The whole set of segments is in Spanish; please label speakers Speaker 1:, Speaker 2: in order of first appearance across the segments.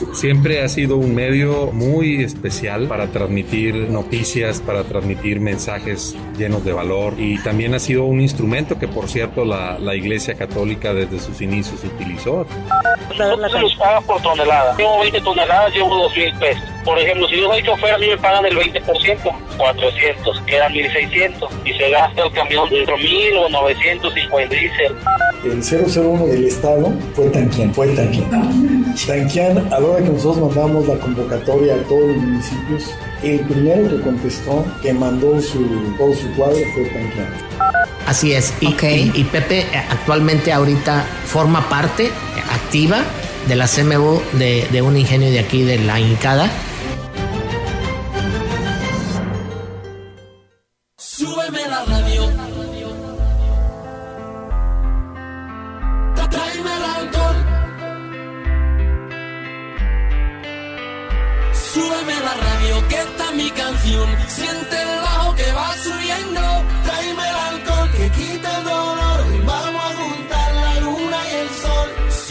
Speaker 1: Pues siempre ha sido un medio muy especial para transmitir noticias, para transmitir mensajes llenos de valor y también ha sido un instrumento que por cierto la, la Iglesia Católica desde sus inicios utilizó.
Speaker 2: Nosotros los paga por tonelada. Llevo 20 toneladas, llevo 2 mil pesos. Por ejemplo, si yo soy chofer, a mí me pagan el 20%, 400, quedan 1600 y se gasta el camión de 4000 o 950 diésel.
Speaker 3: El 001 del Estado fue Tanquian, fue Tanquian. Tanquian, a la hora que nosotros mandamos la convocatoria a todos los municipios, el primero que contestó, que mandó su, todo su cuadro fue Tanquian.
Speaker 4: Así es. Y, y, y, Pepe actualmente ahorita forma parte activa de la CMU de, de un ingenio de aquí de la Incada.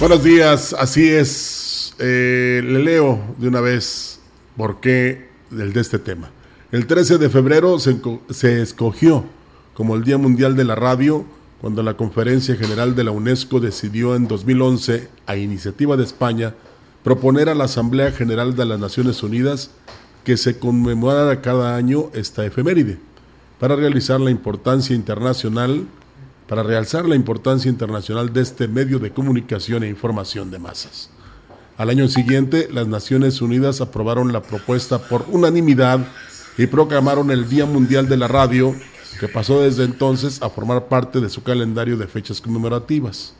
Speaker 5: Buenos días, así es. Eh, le leo de una vez por qué del de este tema. El 13 de febrero se, se, escogió como el Día Mundial de la Radio cuando la Conferencia General de la UNESCO decidió en 2011, a iniciativa de España, proponer a la Asamblea General de las Naciones Unidas que se conmemorara cada año esta efeméride para realizar la importancia internacional para realzar la importancia internacional de este medio de comunicación e información de masas. Al año siguiente, las Naciones Unidas aprobaron la propuesta por unanimidad y proclamaron el Día Mundial de la Radio, que pasó desde entonces a formar parte de su calendario de fechas conmemorativas.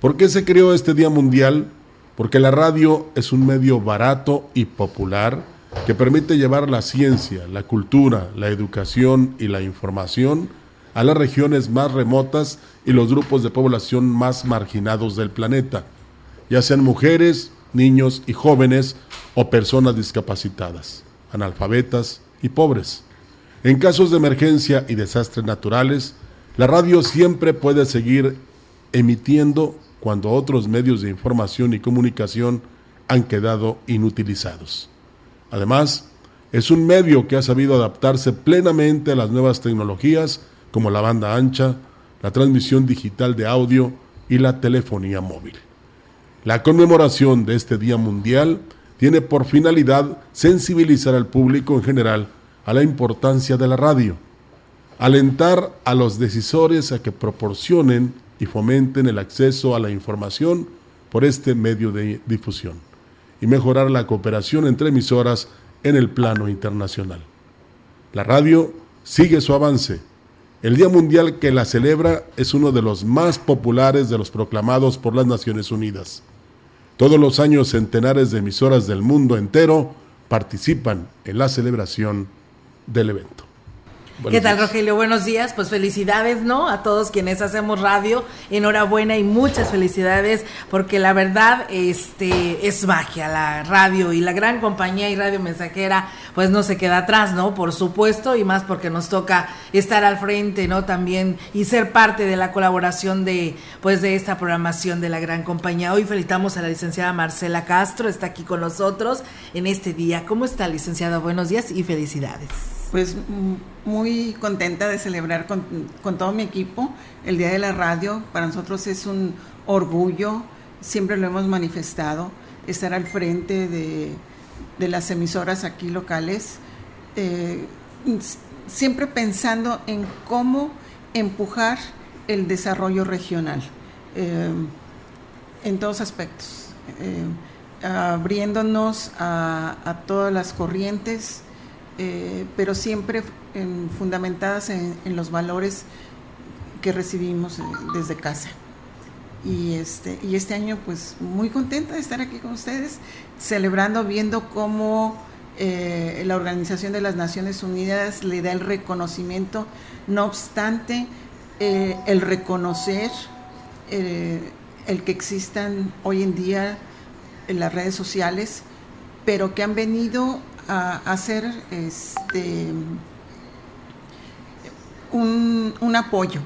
Speaker 5: ¿Por qué se creó este Día Mundial? Porque la radio es un medio barato y popular que permite llevar la ciencia, la cultura, la educación y la información a las regiones más remotas y los grupos de población más marginados del planeta, ya sean mujeres, niños y jóvenes o personas discapacitadas, analfabetas y pobres. En casos de emergencia y desastres naturales, la radio siempre puede seguir emitiendo cuando otros medios de información y comunicación han quedado inutilizados. Además, es un medio que ha sabido adaptarse plenamente a las nuevas tecnologías como la banda ancha, la transmisión digital de audio y la telefonía móvil. La conmemoración de este Día Mundial tiene por finalidad sensibilizar al público en general a la importancia de la radio, alentar a los decisores a que proporcionen y fomenten el acceso a la información por este medio de difusión y mejorar la cooperación entre emisoras en el plano internacional. La radio sigue su avance. El Día Mundial que la celebra es uno de los más populares de los proclamados por las Naciones Unidas. Todos los años centenares de emisoras del mundo entero participan en la celebración del evento.
Speaker 6: Buenos ¿Qué tal, días. Rogelio? Buenos días. Pues felicidades, ¿no? A todos quienes hacemos radio. Enhorabuena y muchas felicidades, porque la verdad este, es magia la radio y la gran compañía y radio mensajera, pues no se queda atrás, ¿no? Por supuesto, y más porque nos toca estar al frente, ¿no? También y ser parte de la colaboración de, pues, de esta programación de la gran compañía. Hoy felicitamos a la licenciada Marcela Castro, está aquí con nosotros en este día. ¿Cómo está, licenciada? Buenos días y felicidades
Speaker 7: pues muy contenta de celebrar con, todo mi equipo el Día de la Radio. Para nosotros es un orgullo, siempre lo hemos manifestado, estar al frente de, de las emisoras aquí locales, eh, siempre pensando en cómo empujar el desarrollo regional eh, en todos aspectos, eh, abriéndonos a, todas las corrientes, eh, pero siempre fundamentadas en, los valores que recibimos desde casa. Y este, y este año pues muy contenta de estar aquí con ustedes, celebrando, viendo cómo la Organización de las Naciones Unidas le da el reconocimiento, no obstante, eh, el reconocer eh, el que existan hoy en día en las redes sociales, pero que han venido a, hacer este, un, apoyo.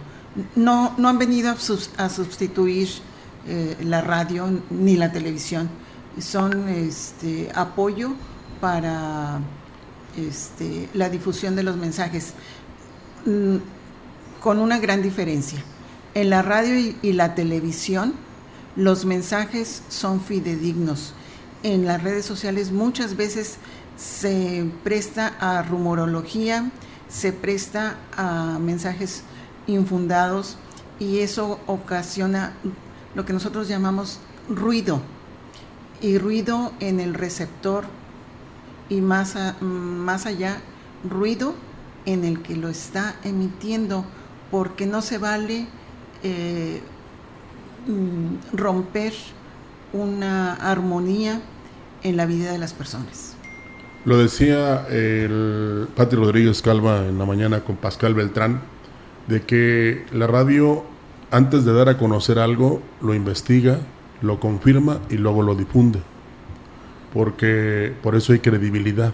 Speaker 7: No, no han venido a, sustituir eh, la radio ni la televisión. Son este, apoyo para este, la difusión de los mensajes mm, con una gran diferencia. En la radio y, la televisión los mensajes son fidedignos. En las redes sociales muchas veces se presta a rumorología, se presta a mensajes infundados y eso ocasiona lo que nosotros llamamos ruido y ruido en el receptor y más, más allá ruido en el que lo está emitiendo porque no se vale eh, mm, romper una armonía en la vida de las personas.
Speaker 5: Lo decía el Pati Rodríguez Calva en la mañana con Pascal Beltrán, de que la radio, antes de dar a conocer algo, lo investiga, lo confirma y luego lo difunde, porque por eso hay credibilidad.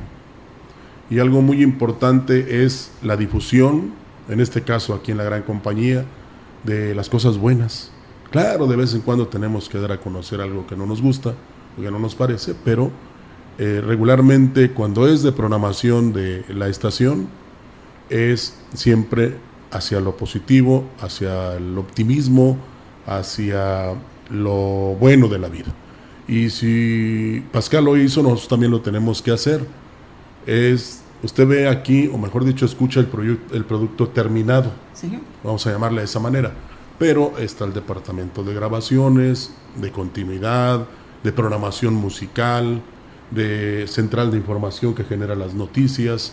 Speaker 5: Y algo muy importante es la difusión en este caso aquí en la gran compañía, de las cosas buenas. Claro, de vez en cuando tenemos que dar a conocer algo que no nos gusta, o que no nos parece, pero eh, regularmente cuando es de programación de la estación, es siempre hacia lo positivo, hacia el optimismo, hacia lo bueno de la vida. Y si Pascal lo hizo, nosotros también lo tenemos que hacer. Es Usted ve aquí, o mejor dicho, escucha el, el producto terminado. Vamos a llamarle de esa manera. Pero está el departamento de grabaciones, de continuidad, de programación musical, de central de información que genera las noticias,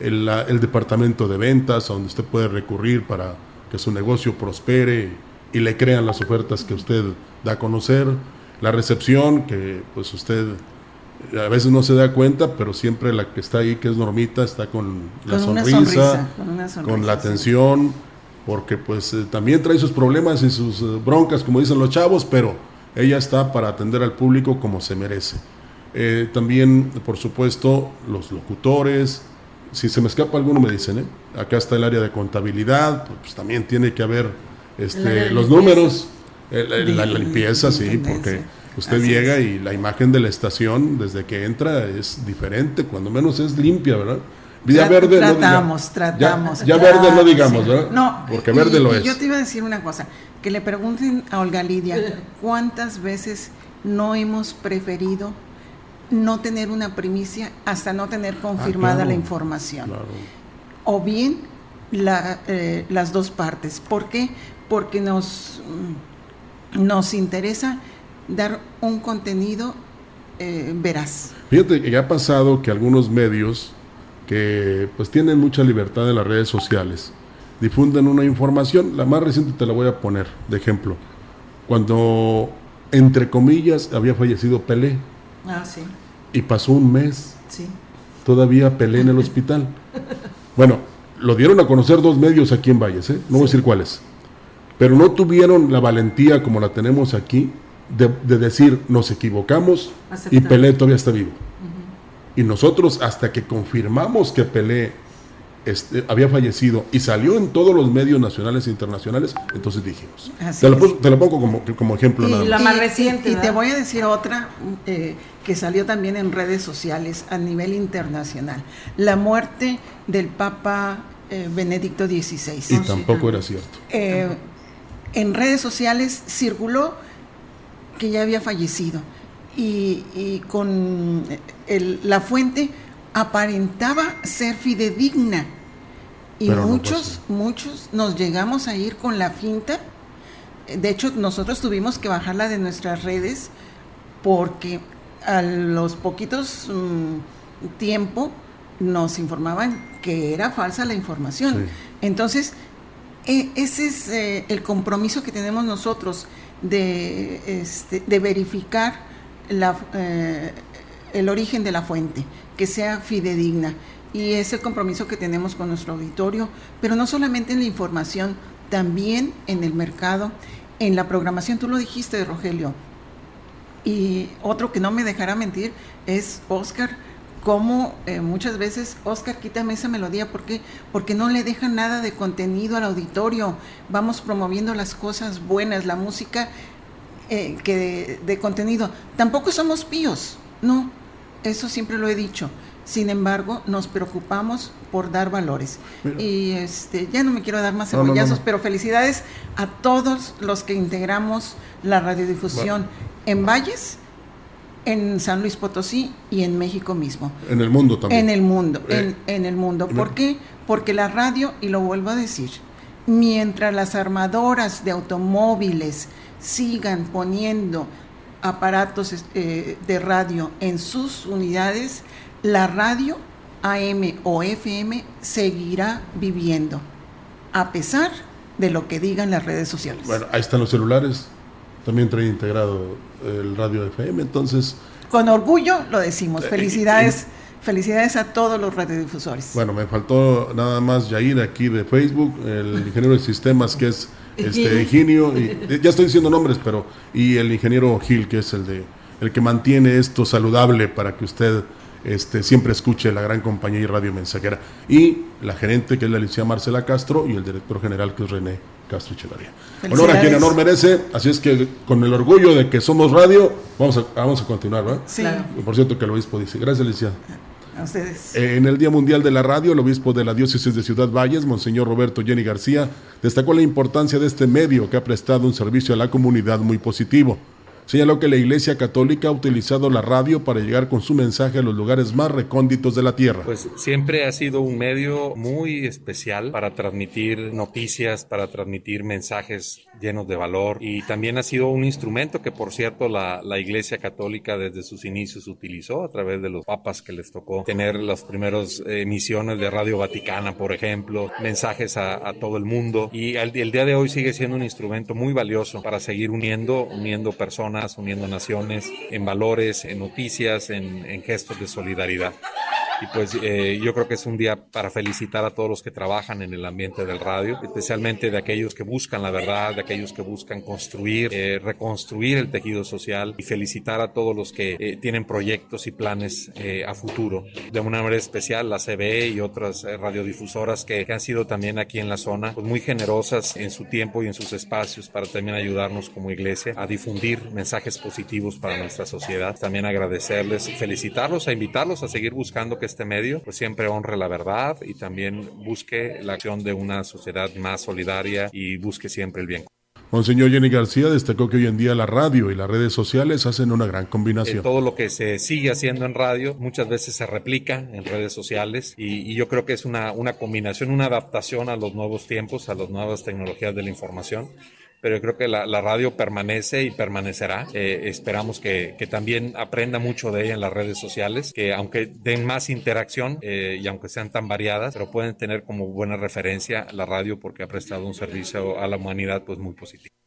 Speaker 5: el, el departamento de ventas, donde usted puede recurrir para que su negocio prospere y le crean las ofertas que usted da a conocer, la recepción, que pues usted a veces no se da cuenta, pero siempre la que está ahí, que es Normita, está con la sonrisa, con, la atención, porque pues eh, también trae sus problemas y sus eh, broncas, como dicen los chavos, pero ella está para atender al público como se merece. Eh, también, por supuesto, los locutores, si se me escapa alguno me dicen, ¿eh? acá está el área de contabilidad, pues también tiene que haber este, los números, la, limpieza, sí, porque Usted llega y la imagen de la estación desde que entra es diferente, cuando menos es limpia, ¿verdad?
Speaker 7: Ya verde tratamos, no tratamos.
Speaker 5: Ya, verde no digamos, ¿verdad? No, porque verde lo es.
Speaker 7: Yo te iba a decir una cosa, que le pregunten a Olga Lidia, ¿cuántas veces no hemos preferido no tener una primicia hasta no tener confirmada ah, la información? O bien la, eh, las dos partes. ¿Por qué? Porque nos, mm, nos interesa dar un contenido eh, veraz.
Speaker 5: Fíjate que ha pasado que algunos medios que pues tienen mucha libertad en las redes sociales difunden una información, la más reciente te la voy a poner de ejemplo, cuando entre comillas había fallecido Pelé.
Speaker 7: Ah, sí.
Speaker 5: Y pasó un mes. Sí. Todavía Pelé en el hospital. Bueno, lo dieron a conocer dos medios aquí en Valles, ¿eh? no voy a decir cuáles. Pero no tuvieron la valentía como la tenemos aquí de, decir nos equivocamos y Pelé todavía está vivo. Y nosotros hasta que confirmamos que Pelé este, había fallecido y salió en todos los medios nacionales e internacionales, entonces dijimos. Te lo, pongo como, como ejemplo.
Speaker 7: Y la más reciente. Y, te voy a decir otra eh, que salió también en redes sociales a nivel internacional. La muerte del Papa eh, Benedicto XVI.
Speaker 5: Y tampoco era cierto.
Speaker 7: Eh, en redes sociales circuló que ya había fallecido y, con la fuente aparentaba ser fidedigna Y muchos, muchos nos llegamos a ir con la finta. De hecho, nosotros tuvimos que bajarla de nuestras redes porque a los poquitos mm, tiempo nos informaban que era falsa la información. Entonces, e, ese es eh, el compromiso que tenemos nosotros de, este, de verificar la, eh, el origen de la fuente, que sea fidedigna. Y es el compromiso que tenemos con nuestro auditorio, pero no solamente en la información, también en el mercado, en la programación. Tú lo dijiste, Rogelio. Y otro que no me dejará mentir es Oscar como eh, muchas veces, Oscar, quítame esa melodía, ¿por qué? Porque no le deja nada de contenido al auditorio. Vamos promoviendo las cosas buenas, la música eh, que de, contenido. Tampoco somos píos, no, eso siempre lo he dicho. Sin embargo, nos preocupamos por dar valores. y este, ya no me quiero dar más cebollazos, pero felicidades a todos los que integramos la radiodifusión en Valles en San Luis Potosí y en México mismo.
Speaker 5: En el mundo también.
Speaker 7: En el mundo, eh, en, el mundo. ¿Por qué? Porque la radio, y lo vuelvo a decir, mientras las armadoras de automóviles sigan poniendo aparatos eh, de radio en sus unidades, la radio AM o FM seguirá viviendo, a pesar de lo que digan las redes sociales.
Speaker 5: Bueno, ahí están los celulares, también trae integrado el radio FM, entonces...
Speaker 7: Con orgullo lo decimos, eh, felicidades. Felicidades a todos los radiodifusores.
Speaker 5: Bueno, me faltó nada más Yair aquí de Facebook, el ingeniero de sistemas que es este Higinio, y ya estoy diciendo nombres, pero y el ingeniero Gil que es el de el que mantiene esto saludable para que usted este, siempre escuche la gran compañía y radio mensajera. Y la gerente, que es la licenciada Marcela Castro, y el director general, que es René Castro Echevarría. Honor a quien honor merece, así es que con el orgullo de que somos radio, vamos a, vamos a continuar, ¿verdad?
Speaker 7: Sí.
Speaker 5: Por cierto que el obispo dice, gracias licenciada. Eh, en el Día Mundial de la Radio, el obispo de la diócesis de Ciudad Valles, Monseñor Roberto Jenny García, destacó la importancia de este medio que ha prestado un servicio a la comunidad muy positivo. Señaló que la Iglesia Católica ha utilizado la radio para llegar con su mensaje a los lugares más recónditos de la tierra.
Speaker 1: Pues siempre ha sido un medio muy especial para transmitir noticias, para transmitir mensajes llenos de valor y también ha sido un instrumento que por cierto la, Iglesia Católica desde sus inicios utilizó a través de los papas que les tocó tener las primeras emisiones de Radio Vaticana, por ejemplo, mensajes a, todo el mundo y el, el día de hoy sigue siendo un instrumento muy valioso para seguir uniendo, uniendo personas uniendo naciones, en valores, en noticias, en, en gestos de solidaridad. Y pues eh, yo creo que es un día para felicitar a todos los que trabajan en el ambiente del radio, especialmente de aquellos que buscan la verdad, de aquellos que buscan construir, eh, reconstruir el tejido social y felicitar a todos los que eh, tienen proyectos y planes a futuro. De una manera especial la CBE y otras radiodifusoras que, que, han sido también aquí en la zona pues muy generosas en su tiempo y en sus espacios para también ayudarnos como iglesia a difundir mensajes positivos para nuestra sociedad. También agradecerles, felicitarlos, a invitarlos a seguir buscando que este medio, pues siempre honre la verdad y también busque la acción de una sociedad más solidaria y busque siempre el bien.
Speaker 5: Monseñor Jenny García destacó que hoy en día la radio y las redes sociales hacen una gran combinación.
Speaker 1: Eh, todo lo que se sigue haciendo en radio muchas veces se replica en redes sociales y, y yo creo que es una, una combinación, una adaptación a los nuevos tiempos, a las nuevas tecnologías de la información pero yo creo que la, la radio permanece y permanecerá. Eh, esperamos que, que, también aprenda mucho de ella en las redes sociales, que aunque den más interacción eh, y aunque sean tan variadas, pero pueden tener como buena referencia la radio porque ha prestado un servicio a la humanidad pues muy positivo.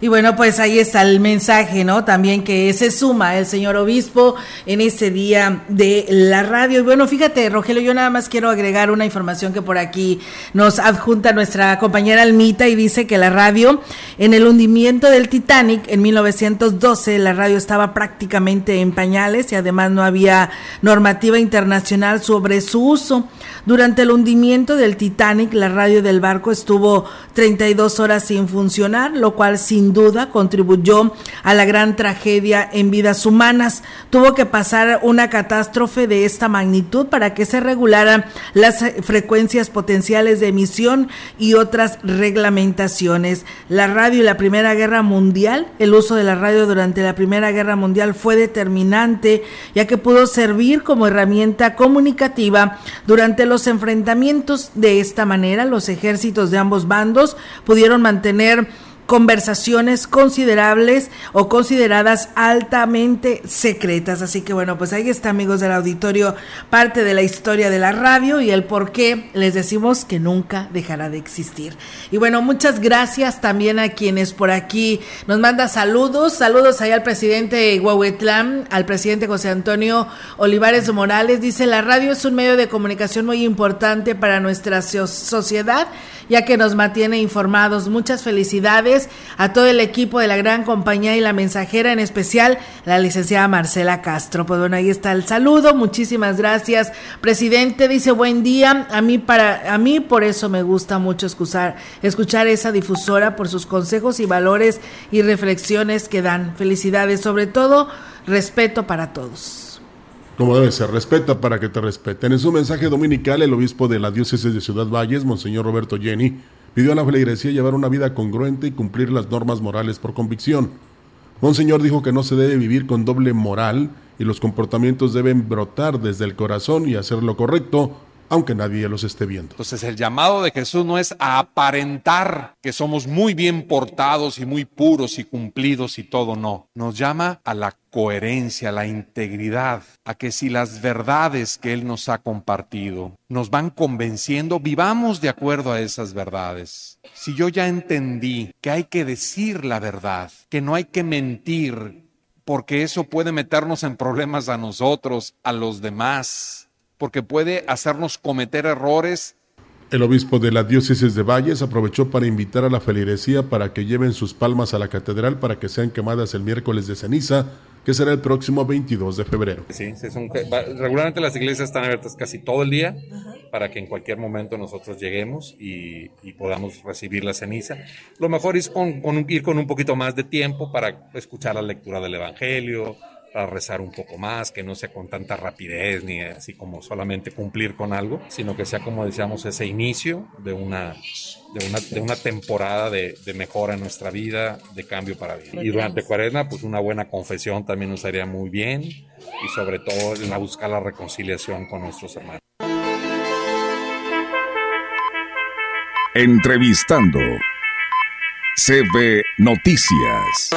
Speaker 6: Y bueno, pues ahí está el mensaje, ¿no? También que se suma el señor obispo en este día de la radio. Y bueno, fíjate, Rogelio, yo nada más quiero agregar una información que por aquí nos adjunta nuestra compañera Almita y dice que la radio, en el hundimiento del Titanic en 1912, la radio estaba prácticamente en pañales y además no había normativa internacional sobre su uso. Durante el hundimiento del Titanic, la radio del barco estuvo 32 horas sin funcionar, lo cual sin sin duda contribuyó a la gran tragedia en vidas humanas. Tuvo que pasar una catástrofe de esta magnitud para que se regularan las frecuencias potenciales de emisión y otras reglamentaciones. La radio y la Primera Guerra Mundial, el uso de la radio durante la Primera Guerra Mundial fue determinante, ya que pudo servir como herramienta comunicativa durante los enfrentamientos. De esta manera, los ejércitos de ambos bandos pudieron mantener conversaciones considerables o consideradas altamente secretas. Así que bueno, pues ahí está amigos del auditorio, parte de la historia de la radio y el por qué les decimos que nunca dejará de existir. Y bueno, muchas gracias también a quienes por aquí nos manda saludos, saludos ahí al presidente Huehuetlán, al presidente José Antonio Olivares Morales, dice la radio es un medio de comunicación muy importante para nuestra sociedad ya que nos mantiene informados. Muchas felicidades a todo el equipo de la gran compañía y la mensajera, en especial la licenciada Marcela Castro. Pues bueno, ahí está el saludo. Muchísimas gracias, presidente. Dice buen día. A mí para a mí por eso me gusta mucho escuchar escuchar esa difusora por sus consejos y valores y reflexiones que dan. Felicidades, sobre todo respeto para todos.
Speaker 5: Como debe ser, respeta para que te respeten. En su mensaje dominical, el obispo de la diócesis de Ciudad Valles, Monseñor Roberto Jenny, pidió a la feligresía llevar una vida congruente y cumplir las normas morales por convicción. Monseñor dijo que no se debe vivir con doble moral y los comportamientos deben brotar desde el corazón y hacer lo correcto, aunque nadie los esté viendo.
Speaker 8: Entonces el llamado de Jesús no es a aparentar que somos muy bien portados y muy puros y cumplidos y todo, no. Nos llama a la coherencia, a la integridad, a que si las verdades que Él nos ha compartido nos van convenciendo, vivamos de acuerdo a esas verdades. Si yo ya entendí que hay que decir la verdad, que no hay que mentir, porque eso puede meternos en problemas a nosotros, a los demás, porque puede hacernos cometer errores.
Speaker 5: El obispo de la diócesis de Valles aprovechó para invitar a la feligresía para que lleven sus palmas a la catedral para que sean quemadas el miércoles de ceniza, que será el próximo 22 de febrero.
Speaker 1: Sí, regularmente las iglesias están abiertas casi todo el día para que en cualquier momento nosotros lleguemos y, podamos recibir la ceniza. Lo mejor es ir con un poquito más de tiempo para escuchar la lectura del Evangelio, para rezar un poco más, que no sea con tanta rapidez ni así como solamente cumplir con algo, sino que sea como decíamos ese inicio de una, de una, de una temporada de, de, mejora en nuestra vida, de cambio para vida. Y durante cuaresma, pues una buena confesión también nos haría muy bien y sobre todo en la buscar la reconciliación con nuestros hermanos.
Speaker 9: Entrevistando CB Noticias.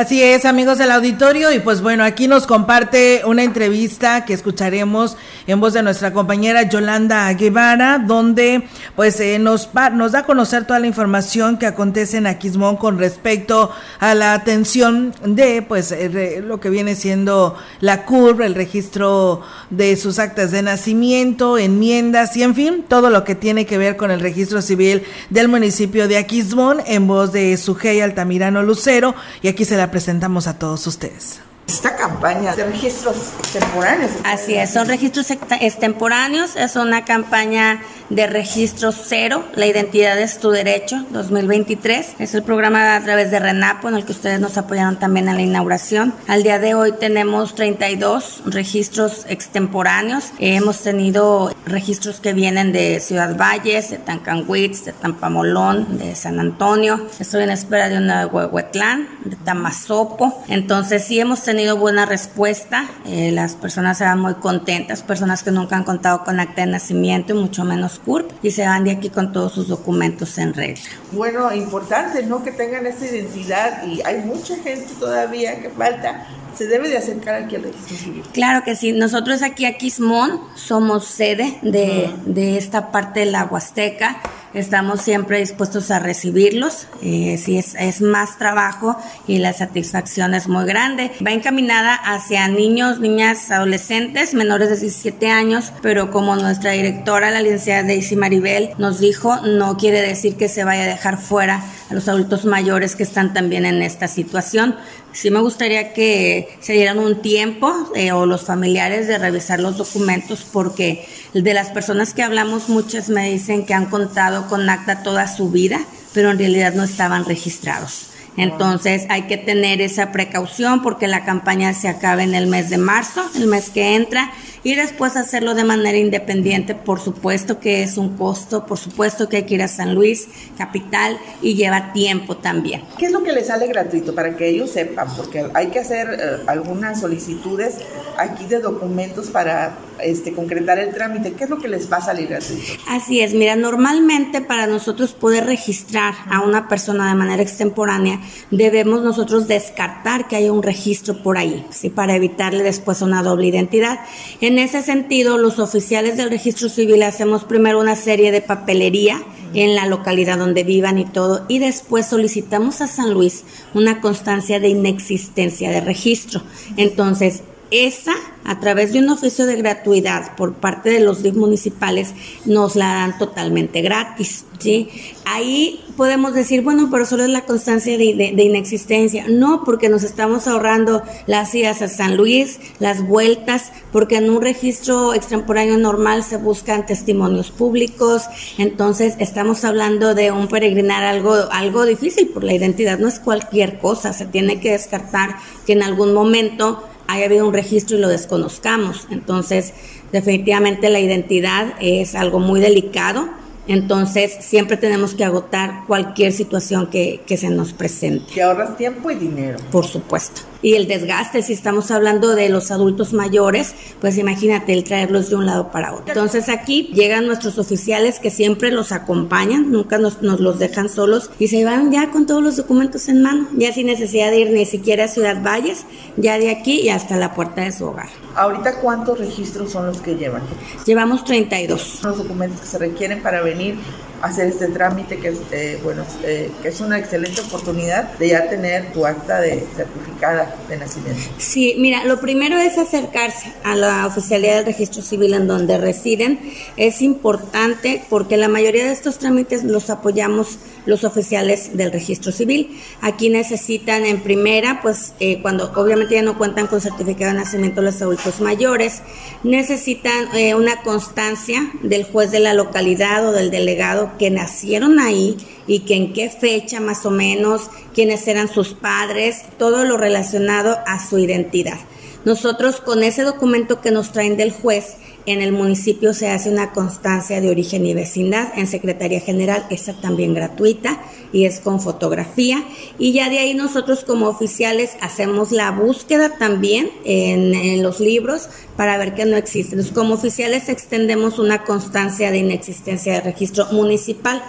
Speaker 6: Así es, amigos del auditorio, y pues bueno, aquí nos comparte una entrevista que escucharemos en voz de nuestra compañera Yolanda Guevara, donde pues eh, nos, nos da a conocer toda la información que acontece en Aquismón con respecto a la atención de pues eh, lo que viene siendo la curva, el registro de sus actas de nacimiento, enmiendas y en fin, todo lo que tiene que ver con el registro civil del municipio de Aquismón en voz de Sujei Altamirano Lucero, y aquí se la presentamos a todos ustedes
Speaker 10: esta campaña de registros extemporáneos.
Speaker 11: Así es, son registros extemporáneos, es una campaña de registro cero, la identidad es tu derecho 2023. Es el programa a través de RENAPO en el que ustedes nos apoyaron también en la inauguración. Al día de hoy tenemos 32 registros extemporáneos. hemos tenido registros que vienen de Ciudad Valles, de Tancanwitz, de Tampamolón, de San Antonio. Estoy en espera de una de Huehuetlán, de Tamazopo. Entonces sí hemos tenido buena respuesta, eh, las personas se van muy contentas, personas que nunca han contado con acta de nacimiento y mucho menos Y se van de aquí con todos sus documentos en regla.
Speaker 10: Bueno, importante, ¿no? Que tengan esta identidad y hay mucha gente todavía que falta se debe de acercar al registro civil.
Speaker 11: Claro que sí. Nosotros aquí a Quismón somos sede de, de esta parte de la Huasteca. Estamos siempre dispuestos a recibirlos. Eh, si es, es más trabajo y la satisfacción es muy grande. Va encaminada hacia niños, niñas, adolescentes menores de 17 años, pero como nuestra directora, la licenciada Daisy Maribel, nos dijo, no quiere decir que se vaya a dejar fuera a los adultos mayores que están también en esta situación. Sí me gustaría que se dieran un tiempo eh, o los familiares de revisar los documentos porque de las personas que hablamos muchas me dicen que han contado con acta toda su vida, pero en realidad no estaban registrados. Entonces hay que tener esa precaución porque la campaña se acaba en el mes de marzo, el mes que entra, y después hacerlo de manera independiente, por supuesto que es un costo, por supuesto que hay que ir a San Luis, capital, y lleva tiempo también.
Speaker 10: ¿Qué es lo que les sale gratuito para que ellos sepan? Porque hay que hacer eh, algunas solicitudes aquí de documentos para este, concretar el trámite. ¿Qué es lo que les va a salir gratuito?
Speaker 11: Así es, mira, normalmente para nosotros poder registrar a una persona de manera extemporánea, debemos nosotros descartar que haya un registro por ahí, ¿sí? para evitarle después una doble identidad. En ese sentido, los oficiales del registro civil hacemos primero una serie de papelería en la localidad donde vivan y todo, y después solicitamos a San Luis una constancia de inexistencia de registro. Entonces, esa, a través de un oficio de gratuidad por parte de los DIF municipales, nos la dan totalmente gratis. ¿sí? Ahí podemos decir, bueno, pero solo es la constancia de, de, inexistencia. No, porque nos estamos ahorrando las idas a San Luis, las vueltas, porque en un registro extemporáneo normal se buscan testimonios públicos. Entonces, estamos hablando de un peregrinar algo, algo difícil, por la identidad no es cualquier cosa. Se tiene que descartar que en algún momento haya habido un registro y lo desconozcamos. Entonces, definitivamente la identidad es algo muy delicado. Entonces, siempre tenemos que agotar cualquier situación que, que se nos presente.
Speaker 10: Que ahorras tiempo y dinero.
Speaker 11: Por supuesto y el desgaste, si estamos hablando de los adultos mayores, pues imagínate el traerlos de un lado para otro. Entonces aquí llegan nuestros oficiales que siempre los acompañan, nunca nos, nos los dejan solos y se van ya con todos los documentos en mano, ya sin necesidad de ir ni siquiera a Ciudad Valles, ya de aquí y hasta la puerta de su hogar.
Speaker 10: ¿Ahorita cuántos registros son los que llevan?
Speaker 11: Llevamos 32.
Speaker 10: Los documentos que se requieren para venir need hacer este trámite que es, eh, bueno, eh, que es una excelente oportunidad de ya tener tu acta de certificada de nacimiento.
Speaker 11: Sí, mira, lo primero es acercarse a la oficialidad del registro civil en donde residen. Es importante porque la mayoría de estos trámites los apoyamos los oficiales del registro civil. Aquí necesitan en primera, pues eh, cuando obviamente ya no cuentan con certificado de nacimiento los adultos mayores, necesitan una constancia del juez de la localidad o del delegado que nacieron ahí y que en qué fecha más o menos, quiénes eran sus padres, todo lo relacionado a su identidad. Nosotros con ese documento que nos traen del juez, en el municipio se hace una constancia de origen y vecindad en Secretaría General, esa también gratuita y es con fotografía. Y ya de ahí nosotros como oficiales hacemos la búsqueda también en, los libros para ver que no existe. Entonces, como oficiales extendemos una constancia de inexistencia de registro municipal.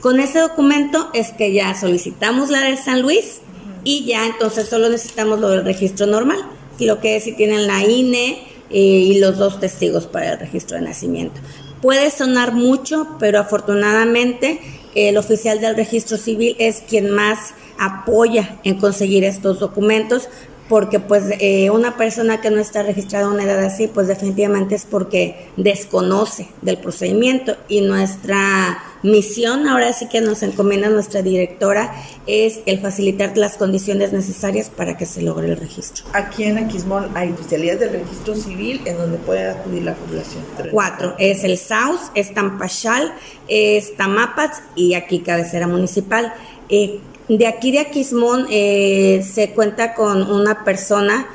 Speaker 11: Con ese documento es que ya solicitamos la de San Luis y ya entonces solo necesitamos lo del registro normal, lo que es si tienen la INE, eh, y los dos testigos para el registro de nacimiento. Puede sonar mucho, pero afortunadamente el oficial del registro civil es quien más apoya en conseguir estos documentos porque pues eh, una persona que no está registrada a una edad así, pues definitivamente es porque desconoce del procedimiento y nuestra misión, ahora sí que nos encomienda nuestra directora, es el facilitar las condiciones necesarias para que se logre el registro.
Speaker 10: Aquí en Aquismón hay oficialidades del registro civil en donde puede acudir la población.
Speaker 11: Cuatro, es el SAUS, es Tampachal, es Tamapats y aquí cabecera municipal. Eh, de aquí de Aquismón eh, se cuenta con una persona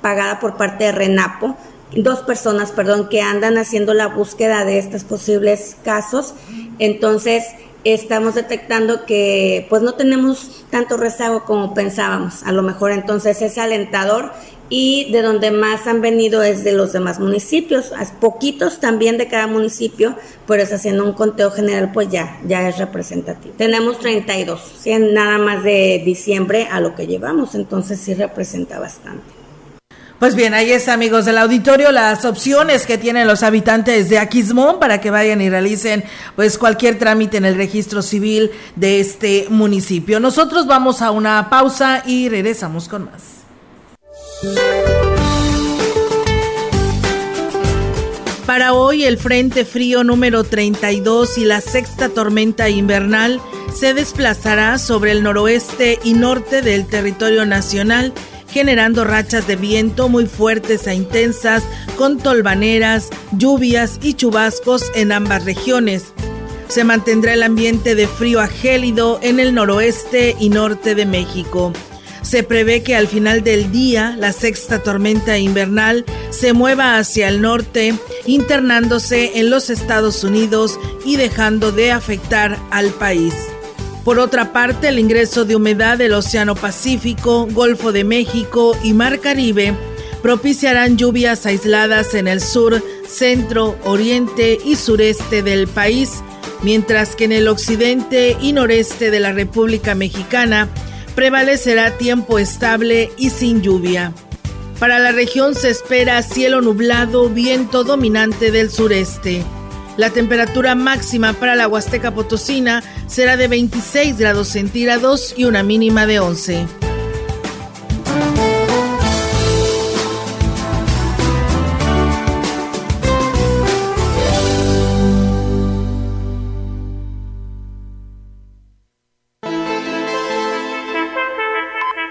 Speaker 11: pagada por parte de Renapo, dos personas, perdón, que andan haciendo la búsqueda de estos posibles casos. Entonces, estamos detectando que pues no tenemos tanto rezago como pensábamos. A lo mejor entonces es alentador y de donde más han venido es de los demás municipios, poquitos también de cada municipio, pero es haciendo un conteo general, pues ya, ya es representativo. Tenemos 32, nada más de diciembre a lo que llevamos, entonces sí representa bastante.
Speaker 6: Pues bien, ahí es, amigos del auditorio, las opciones que tienen los habitantes de Aquismón para que vayan y realicen pues cualquier trámite en el registro civil de este municipio. Nosotros vamos a una pausa y regresamos con más. Para hoy el Frente Frío número 32 y la sexta tormenta invernal se desplazará sobre el noroeste y norte del territorio nacional, generando rachas de viento muy fuertes e intensas con tolvaneras, lluvias y chubascos en ambas regiones. Se mantendrá el ambiente de frío a gélido en el noroeste y norte de México. Se prevé que al final del día la sexta tormenta invernal se mueva hacia el norte, internándose en los Estados Unidos y dejando de afectar al país. Por otra parte, el ingreso de humedad del Océano Pacífico, Golfo de México y Mar Caribe propiciarán lluvias aisladas en el sur, centro, oriente y sureste del país, mientras que en el occidente y noreste de la República Mexicana prevalecerá tiempo estable y sin lluvia. Para la región se espera cielo nublado, viento dominante del sureste. La temperatura máxima para la Huasteca Potosina será de 26 grados centígrados y una mínima de 11.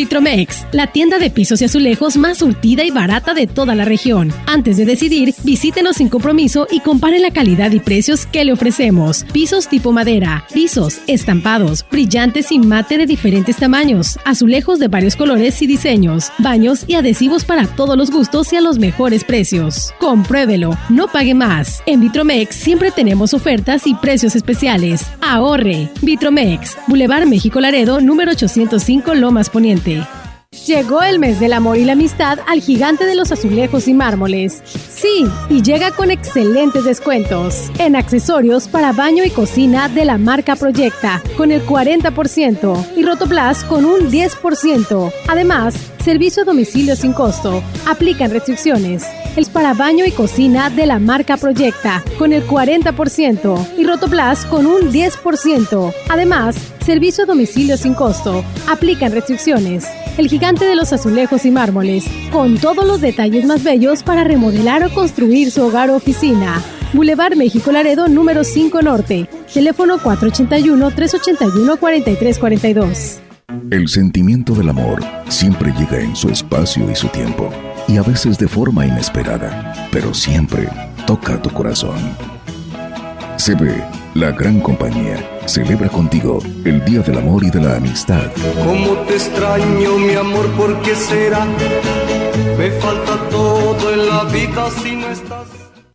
Speaker 12: Vitromex, la tienda de pisos y azulejos más surtida y barata de toda la región. Antes de decidir, visítenos sin compromiso y compare la calidad y precios que le ofrecemos. Pisos tipo madera, pisos, estampados, brillantes y mate de diferentes tamaños, azulejos de varios colores y diseños, baños y adhesivos para todos los gustos y a los mejores precios. Compruébelo, no pague más. En Vitromex siempre tenemos ofertas y precios especiales. Ahorre. Vitromex, Boulevard México Laredo, número 805 Lomas Poniente. happy. Llegó el mes del amor y la amistad al gigante de los azulejos y mármoles. Sí, y llega con excelentes descuentos en accesorios para baño y cocina de la marca Proyecta con el 40% y Rotoplas con un 10%. Además, servicio a domicilio sin costo. Aplican restricciones. El para baño y cocina de la marca Proyecta con el 40% y Rotoplas con un 10%. Además, servicio a domicilio sin costo. Aplican restricciones. El gigante de los azulejos y mármoles, con todos los detalles más bellos para remodelar o construir su hogar o oficina. Boulevard México Laredo número 5 Norte. Teléfono 481-381-4342.
Speaker 9: El sentimiento del amor siempre llega en su espacio y su tiempo, y a veces de forma inesperada, pero siempre toca tu corazón. Se ve la gran compañía celebra contigo el Día del Amor y de la Amistad.
Speaker 13: Cómo te extraño, mi amor, ¿por qué será? Me falta todo en la vida si no estás.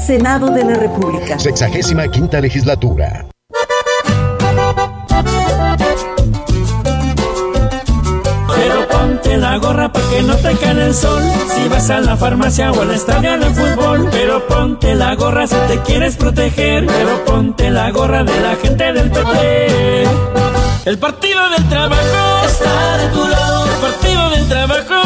Speaker 14: Senado de la República.
Speaker 15: Sexagésima quinta legislatura.
Speaker 13: Pero ponte la gorra para que no te cae el sol. Si vas a la farmacia o al estadio de fútbol. Pero ponte la gorra si te quieres proteger. Pero ponte la gorra de la gente del PT. El partido del trabajo está de tu lado. El partido del trabajo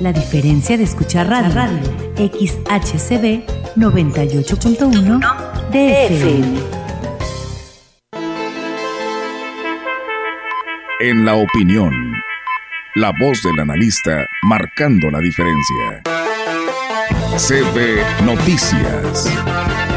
Speaker 16: La diferencia de escuchar radio, radio XHCB 98.1 DFM.
Speaker 9: En la opinión, la voz del analista marcando la diferencia. CB Noticias.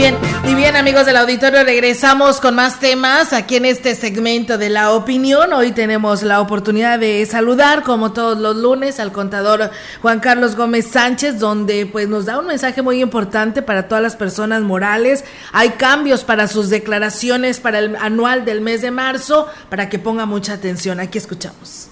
Speaker 6: Bien, y bien amigos del auditorio, regresamos con más temas aquí en este segmento de la opinión. Hoy tenemos la oportunidad de saludar, como todos los lunes, al contador Juan Carlos Gómez Sánchez, donde pues nos da un mensaje muy importante para todas las personas morales. Hay cambios para sus declaraciones para el anual del mes de marzo, para que ponga mucha atención. Aquí escuchamos.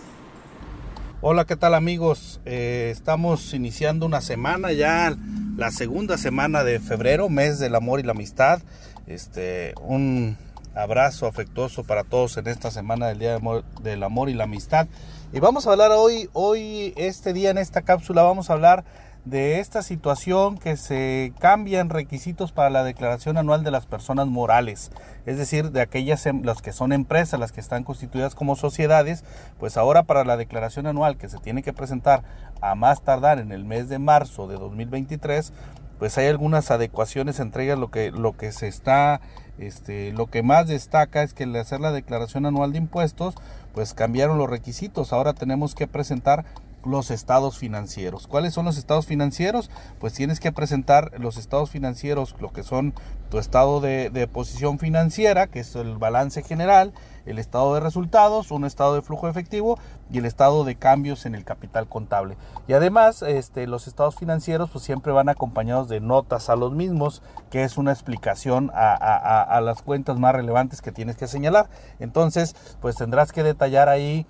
Speaker 17: Hola, ¿qué tal amigos? Eh, estamos iniciando una semana ya la segunda semana de febrero, mes del amor y la amistad. Este, un abrazo afectuoso para todos en esta semana del Día del Amor y la Amistad. Y vamos a hablar hoy, hoy, este día en esta cápsula, vamos a hablar de esta situación que se cambian requisitos para la declaración anual de las personas morales, es decir, de aquellas em, las que son empresas, las que están constituidas como sociedades, pues ahora para la declaración anual que se tiene que presentar a más tardar en el mes de marzo de 2023, pues hay algunas adecuaciones entre ellas. Lo que lo que se está este lo que más destaca es que al hacer la declaración anual de impuestos, pues cambiaron los requisitos, ahora tenemos que presentar los estados financieros. ¿Cuáles son los estados financieros? Pues tienes que presentar los estados financieros, lo que son tu estado de, posición financiera, que es el balance general, el estado de resultados, un estado de flujo efectivo y el estado de cambios en el capital contable. Y además, este, los estados financieros pues siempre van acompañados de notas a los mismos, que es una explicación a, a las cuentas más relevantes que tienes que señalar. Entonces, pues tendrás que detallar ahí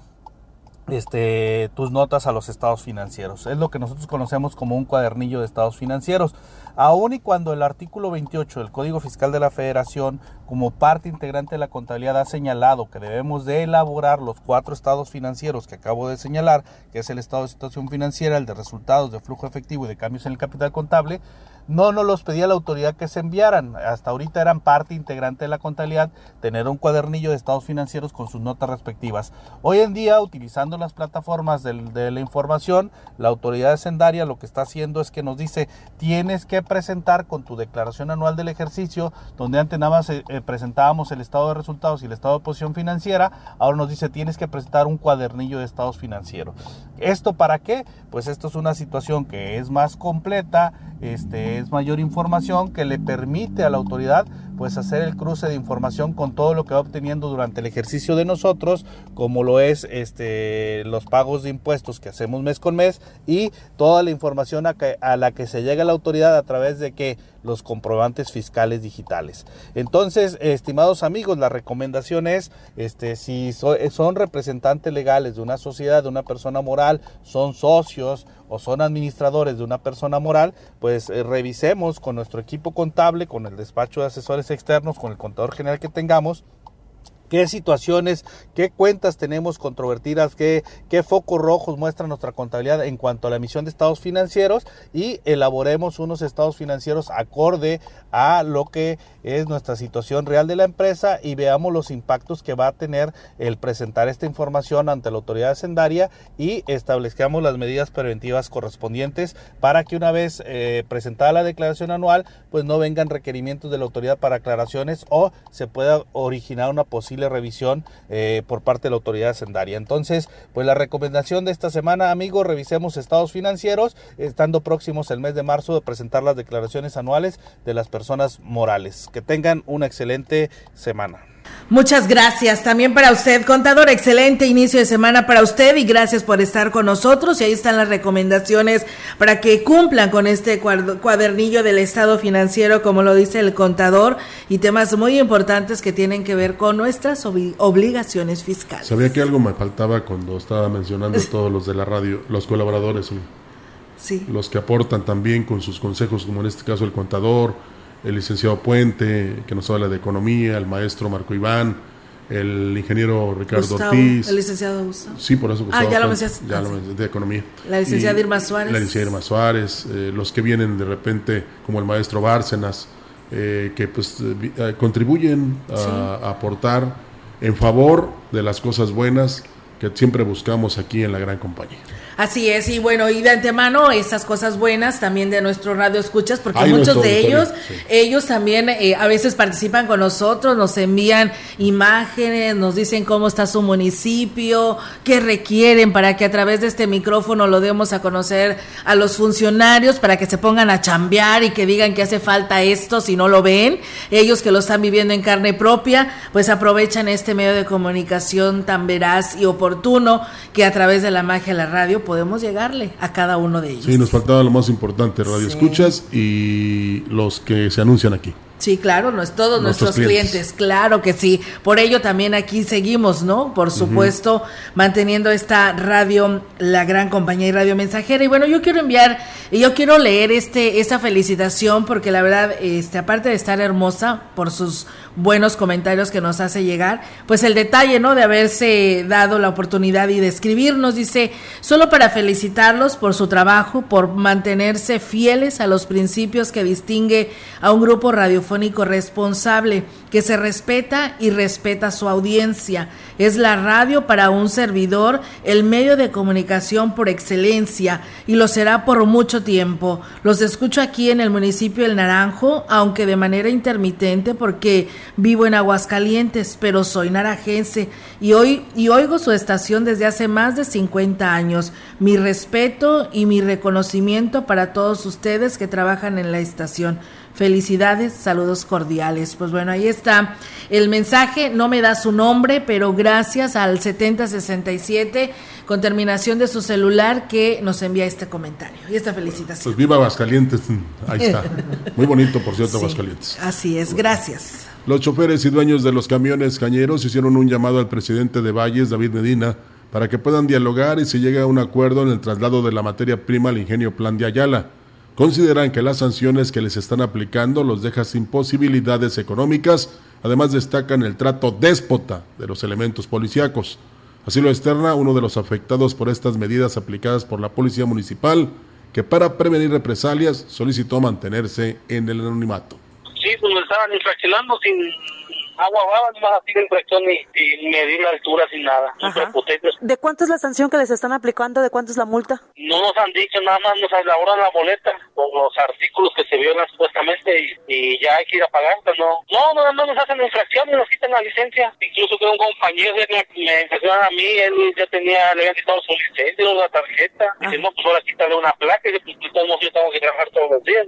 Speaker 17: este, tus notas a los estados financieros. Es lo que nosotros conocemos como un cuadernillo de estados financieros. Aun y cuando el artículo 28 del Código Fiscal de la Federación, como parte integrante de la contabilidad, ha señalado que debemos de elaborar los cuatro estados financieros que acabo de señalar, que es el estado de situación financiera, el de resultados, de flujo efectivo y de cambios en el capital contable, no nos los pedía la autoridad que se enviaran. Hasta ahorita eran parte integrante de la contabilidad tener un cuadernillo de estados financieros con sus notas respectivas. Hoy en día, utilizando las plataformas de, la información, la autoridad sendaria lo que está haciendo es que nos dice tienes que presentar con tu declaración anual del ejercicio, donde antes nada más eh, eh, presentábamos el estado de resultados y el estado de posición financiera, ahora nos dice tienes que presentar un cuadernillo de estados financieros. ¿Esto para qué? Pues esto es una situación que es más completa, este, es mayor información que le permite a la autoridad pues hacer el cruce de información con todo lo que va obteniendo durante el ejercicio de nosotros, como lo es este, los pagos de impuestos que hacemos mes con mes y toda la información a, a la que se llega la autoridad a través de que los comprobantes fiscales digitales. Entonces, estimados amigos, la recomendación es, este, si son representantes legales de una sociedad, de una persona moral, son socios o son administradores de una persona moral, pues eh, revisemos con nuestro equipo contable, con el despacho de asesores externos, con el contador general que tengamos, qué situaciones, qué cuentas tenemos controvertidas, qué, qué focos rojos muestra nuestra contabilidad en cuanto a la emisión de estados financieros y elaboremos unos estados financieros acorde a lo que es nuestra situación real de la empresa y veamos los impactos que va a tener el presentar esta información ante la autoridad hacendaria y establezcamos las medidas preventivas correspondientes para que una vez eh, presentada la declaración anual, pues no vengan requerimientos de la autoridad para aclaraciones o se pueda originar una posible revisión eh, por parte de la autoridad hacendaria. Entonces, pues la recomendación de esta semana, amigos, revisemos estados financieros, estando próximos el mes de marzo de presentar las declaraciones anuales de las personas morales. Que tengan una excelente semana.
Speaker 6: Muchas gracias también para usted, contador. Excelente inicio de semana para usted y gracias por estar con nosotros. Y ahí están las recomendaciones para que cumplan con este cuadernillo del estado financiero, como lo dice el contador, y temas muy importantes que tienen que ver con nuestras obligaciones fiscales.
Speaker 5: Sabía que algo me faltaba cuando estaba mencionando todos los de la radio, los colaboradores,
Speaker 6: sí.
Speaker 5: los que aportan también con sus consejos, como en este caso el contador el licenciado Puente, que nos habla de economía, el maestro Marco Iván, el ingeniero Ricardo
Speaker 6: Gustavo,
Speaker 5: Ortiz.
Speaker 6: El licenciado Gustavo.
Speaker 5: Sí, por eso Gustavo.
Speaker 6: Ah, ya lo mencionaste.
Speaker 5: Ya
Speaker 6: Ah,
Speaker 5: lo mencioné, de economía.
Speaker 6: La licenciada
Speaker 5: Y
Speaker 6: Irma Suárez.
Speaker 5: La licenciada Irma Suárez, eh, los que vienen de repente, como el maestro Bárcenas, eh, que pues eh, eh, contribuyen a,
Speaker 6: Sí.
Speaker 5: a aportar en favor de las cosas buenas que siempre buscamos aquí en la gran compañía.
Speaker 6: Así es, y bueno, y de antemano esas cosas buenas también de nuestro radio escuchas, porque
Speaker 5: Ay,
Speaker 6: muchos de ellos,
Speaker 5: sí.
Speaker 6: ellos también eh, a veces participan con nosotros, nos envían imágenes, nos dicen cómo está su municipio, qué requieren para que a través de este micrófono lo demos a conocer a los funcionarios para que se pongan a chambear y que digan que hace falta esto si no lo ven. Ellos que lo están viviendo en carne propia, pues aprovechan este medio de comunicación tan veraz y oportuno que a través de la magia de la radio podemos llegarle a cada uno de ellos.
Speaker 5: Sí, nos faltaba lo más importante, radio escuchas y los que se anuncian aquí.
Speaker 6: Sí, claro, no es todos
Speaker 5: Nuestros
Speaker 6: nuestros clientes.
Speaker 5: clientes.
Speaker 6: claro que sí. Por ello también aquí seguimos, ¿no? Por supuesto, manteniendo esta radio, la gran compañía y radio mensajera. Y bueno, yo quiero enviar, yo quiero leer este, esta felicitación, porque la verdad, este, aparte de estar hermosa por sus buenos comentarios que nos hace llegar, pues el detalle, ¿no? De haberse dado la oportunidad y de escribirnos, dice, solo para felicitarlos por su trabajo, por mantenerse fieles a los principios que distingue a un grupo radiofónico responsable, que se respeta y respeta su audiencia. Es la radio para un servidor el medio de comunicación por excelencia y lo será por mucho tiempo. Los escucho aquí en el municipio del Naranjo, aunque de manera intermitente porque vivo en Aguascalientes, pero soy naranjense y hoy y oigo su estación desde hace más de 50 años. Mi respeto y mi reconocimiento para todos ustedes que trabajan en la estación. Felicidades, saludos cordiales. Pues bueno, ahí está el mensaje. No me da su nombre, pero gracias al 7067 con terminación de su celular que nos envía este comentario y esta felicitación.
Speaker 5: Pues viva Aguascalientes, ahí está. Muy bonito, por cierto,
Speaker 6: Sí.
Speaker 5: Aguascalientes.
Speaker 6: Así es, gracias.
Speaker 5: Los choferes y dueños de los camiones cañeros hicieron un llamado al presidente de Valles, David Medina, para que puedan dialogar y se llegue a un acuerdo en el traslado de la materia prima al ingenio Plan de Ayala. Consideran que las sanciones que les están aplicando los deja sin posibilidades económicas, además destacan el trato déspota de los elementos policíacos. Así lo externa uno de los afectados por estas medidas aplicadas por la Policía Municipal, que para prevenir represalias solicitó mantenerse en el anonimato.
Speaker 2: Sí, pues estaban infraccionando sin agua baba, nomás así de infracción y sin medir la altura, sin nada.
Speaker 18: ¿De cuánto es la sanción que les están aplicando? ¿De cuánto es la multa?
Speaker 2: No nos han dicho, nada más nos elaboran la boleta con los artículos que se violan supuestamente y, y ya hay que ir a pagar, pero no. No, no, no nos hacen infracción y nos quitan la licencia. Incluso que un compañero me, me infraccionaron a mí, él ya tenía, le habían quitado su licencia, la tarjeta. Dice, no, pues ahora quítale una placa y pues, pues, todos yo tengo que trabajar todos los días.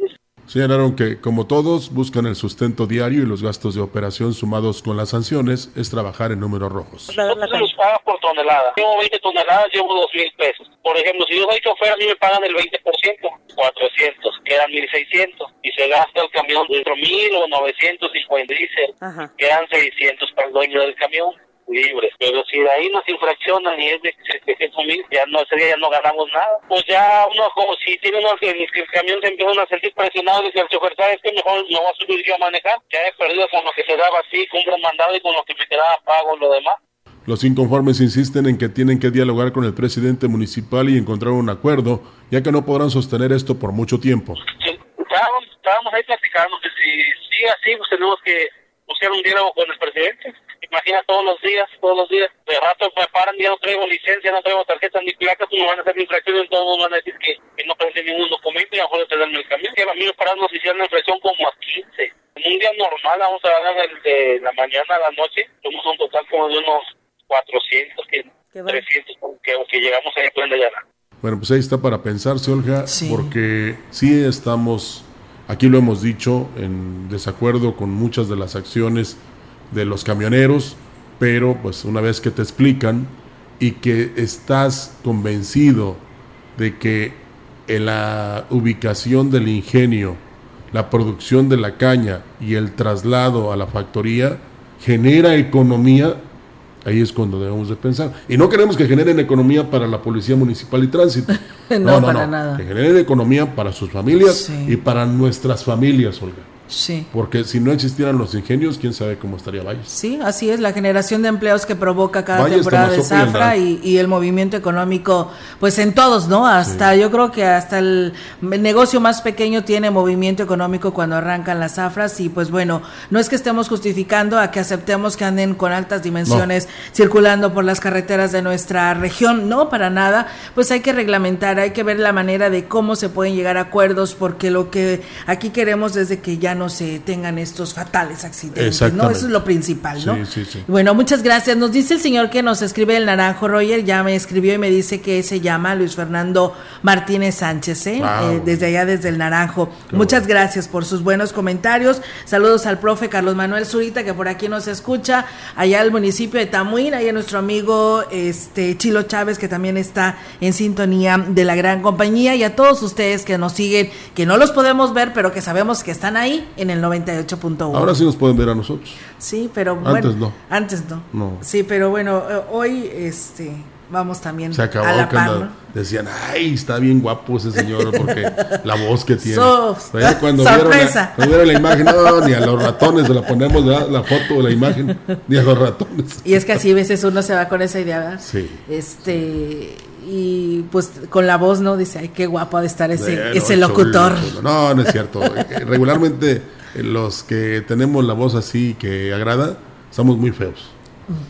Speaker 2: Dice.
Speaker 5: Señalaron que, como todos, buscan el sustento diario y los gastos de operación sumados con las sanciones es trabajar en números rojos.
Speaker 2: Nosotros nos pagan por tonelada. Llevo 20 toneladas, llevo 2 mil pesos. Por ejemplo, si yo soy chofer, a mí me pagan el 20%, 400, quedan 1600. Y se gasta el camión dentro 1000 o 950 diésel, quedan 600 para el dueño del camión libres. Pero si de ahí nos infraccionan y es de 700 mil, ya no, ese día ya no ganamos nada. Pues ya uno, como si tiene uno que el camión se empiezan a sentir presionados, dice el chofer, ¿sabes qué? Mejor me voy a subir yo a manejar. Ya he perdido con lo que se daba así, cumplo mandado y con lo que me quedaba pago lo demás.
Speaker 5: Los inconformes insisten en que tienen que dialogar con el presidente municipal y encontrar un acuerdo, ya que no podrán sostener esto por mucho tiempo.
Speaker 2: Estábamos, estábamos ahí platicando que si sigue así, pues tenemos que buscar un diálogo con el presidente. Imagina todos los días, todos los días. De rato me paran, ya no traigo licencia, no traigo tarjeta ni placas, pues me van a hacer infracciones, todos van a decir que, que no presenté ningún documento y a lo mejor tenerme el camión. Que a mí me pararon nos hicieron la infracción como a 15. En un día normal, vamos a hablar del- de la mañana a la noche, somos un total como de unos 400, que, 300, que, que llegamos ahí por allá.
Speaker 5: Bueno, pues ahí está para pensarse, Olga, porque sí estamos, aquí lo hemos dicho, en desacuerdo con muchas de las acciones de los camioneros, pero pues una vez que te explican y que estás convencido de que en la ubicación del ingenio, la producción de la caña y el traslado a la factoría genera economía, ahí es cuando debemos de pensar. Y no queremos que generen economía para la Policía Municipal y Tránsito.
Speaker 6: No, para nada.
Speaker 5: Que generen economía para sus familias y para nuestras familias, Olga.
Speaker 6: Sí.
Speaker 5: Porque si no existieran los ingenios, quién sabe cómo estaría Valles.
Speaker 6: Sí, así es, la generación de empleos que provoca cada
Speaker 5: Valles,
Speaker 6: temporada de zafra y, y el movimiento económico, pues en todos, ¿no? Hasta yo creo que hasta el negocio más pequeño tiene movimiento económico cuando arrancan las zafras y pues bueno, no es que estemos justificando a que aceptemos que anden con altas dimensiones circulando por las carreteras de nuestra región, no, para nada, pues hay que reglamentar, hay que ver la manera de cómo se pueden llegar a acuerdos porque lo que aquí queremos es de que ya no se tengan estos fatales accidentes, ¿no? Eso es lo principal, ¿no?
Speaker 5: Sí, sí, sí.
Speaker 6: Bueno, muchas gracias. Nos dice el señor que nos escribe el naranjo, Roger, ya me escribió y me dice que se llama Luis Fernando Martínez Sánchez, ¿eh?
Speaker 5: Wow.
Speaker 6: Eh, desde allá, desde el naranjo. muchas gracias por sus buenos comentarios. Saludos al profe Carlos Manuel Zurita, que por aquí nos escucha, allá al municipio de Tamuín, ahí a nuestro amigo este Chilo Chávez, que también está en sintonía de la gran compañía, y a todos ustedes que nos siguen, que no los podemos ver, pero que sabemos que están ahí en el 98.1.
Speaker 5: Ahora sí nos pueden ver a nosotros.
Speaker 6: Sí, pero
Speaker 5: Antes
Speaker 6: bueno,
Speaker 5: no.
Speaker 6: Antes no.
Speaker 5: No.
Speaker 6: Sí, pero bueno, eh, hoy este vamos también
Speaker 5: Se acabó
Speaker 6: a la par, ¿no?
Speaker 5: decían, ay, está bien guapo ese señor porque la voz que tiene. Cuando vieron, la, cuando vieron la imagen, no, ni a los ratones se la ponemos ¿verdad? la foto o la imagen, ni a los ratones.
Speaker 6: Y es que así a veces uno se va con esa idea, ¿verdad?
Speaker 5: Sí.
Speaker 6: Este y pues con la voz no dice, ay, qué guapo ha de estar ese
Speaker 5: Bueno,
Speaker 6: ese locutor.
Speaker 5: chulo. No, no es cierto. Eh, Regularmente eh, los que tenemos la voz así que agrada, somos muy feos.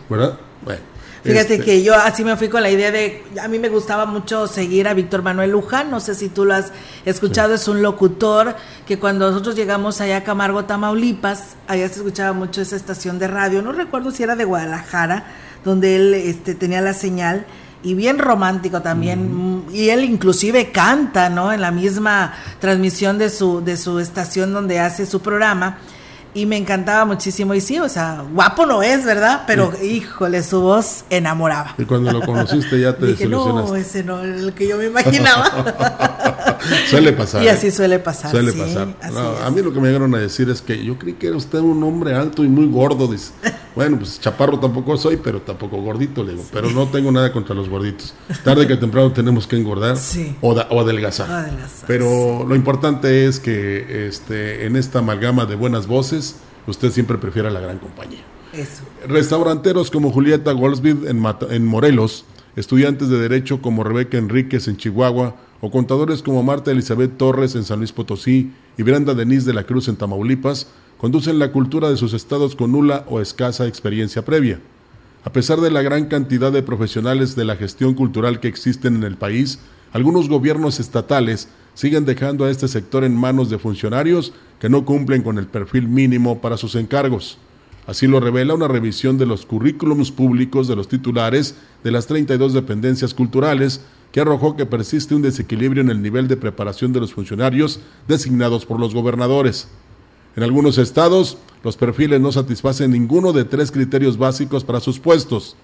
Speaker 5: ¿Verdad? Bueno.
Speaker 6: Fíjate
Speaker 5: este,
Speaker 6: que yo así me fui con la idea de, a mí me gustaba mucho seguir a Víctor Manuel Luján, no sé si tú lo has escuchado, es un locutor que cuando nosotros llegamos allá a Camargo, Tamaulipas, allá se escuchaba mucho esa estación de radio, no recuerdo si era de Guadalajara, donde él este, tenía la señal, y bien romántico también, mm, y él inclusive canta, ¿no? En la misma transmisión de su, de su estación donde hace su programa. Y me encantaba muchísimo. Y sí, o sea, guapo no es, ¿verdad? Pero, híjole, su voz enamoraba.
Speaker 5: Y cuando lo conociste ya te
Speaker 6: Dije, no, ese no el que yo me imaginaba.
Speaker 5: Suele pasar.
Speaker 6: Y
Speaker 5: ¿eh?
Speaker 6: así suele pasar.
Speaker 5: Suele
Speaker 6: sí,
Speaker 5: pasar. No, a mí lo que me llegaron a decir es que yo creí que era usted un hombre alto y muy gordo. Dice. Bueno, pues chaparro tampoco soy, pero tampoco gordito, le digo. Pero no tengo nada contra los gorditos. Tarde que temprano tenemos que engordar
Speaker 6: Sí.
Speaker 5: o, da- o adelgazar.
Speaker 6: O adelgazar,
Speaker 5: Pero lo importante es que este, en esta amalgama de buenas voces, usted siempre prefiera la gran compañía.
Speaker 6: Eso.
Speaker 5: Restauranteros como Julieta Goldsmith en, Mata- en Morelos, estudiantes de Derecho como Rebeca Enríquez en Chihuahua, o contadores como Marta Elizabeth Torres en San Luis Potosí y Brenda Denise de la Cruz en Tamaulipas, conducen la cultura de sus estados con nula o escasa experiencia previa. A pesar de la gran cantidad de profesionales de la gestión cultural que existen en el país, algunos gobiernos estatales siguen dejando a este sector en manos de funcionarios que no cumplen con el perfil mínimo para sus encargos. Así lo revela una revisión de los currículums públicos de los titulares de las 32 dependencias culturales que arrojó que persiste un desequilibrio en el nivel de preparación de los funcionarios designados por los gobernadores. En algunos estados, los perfiles no satisfacen ninguno de tres criterios básicos para sus puestos.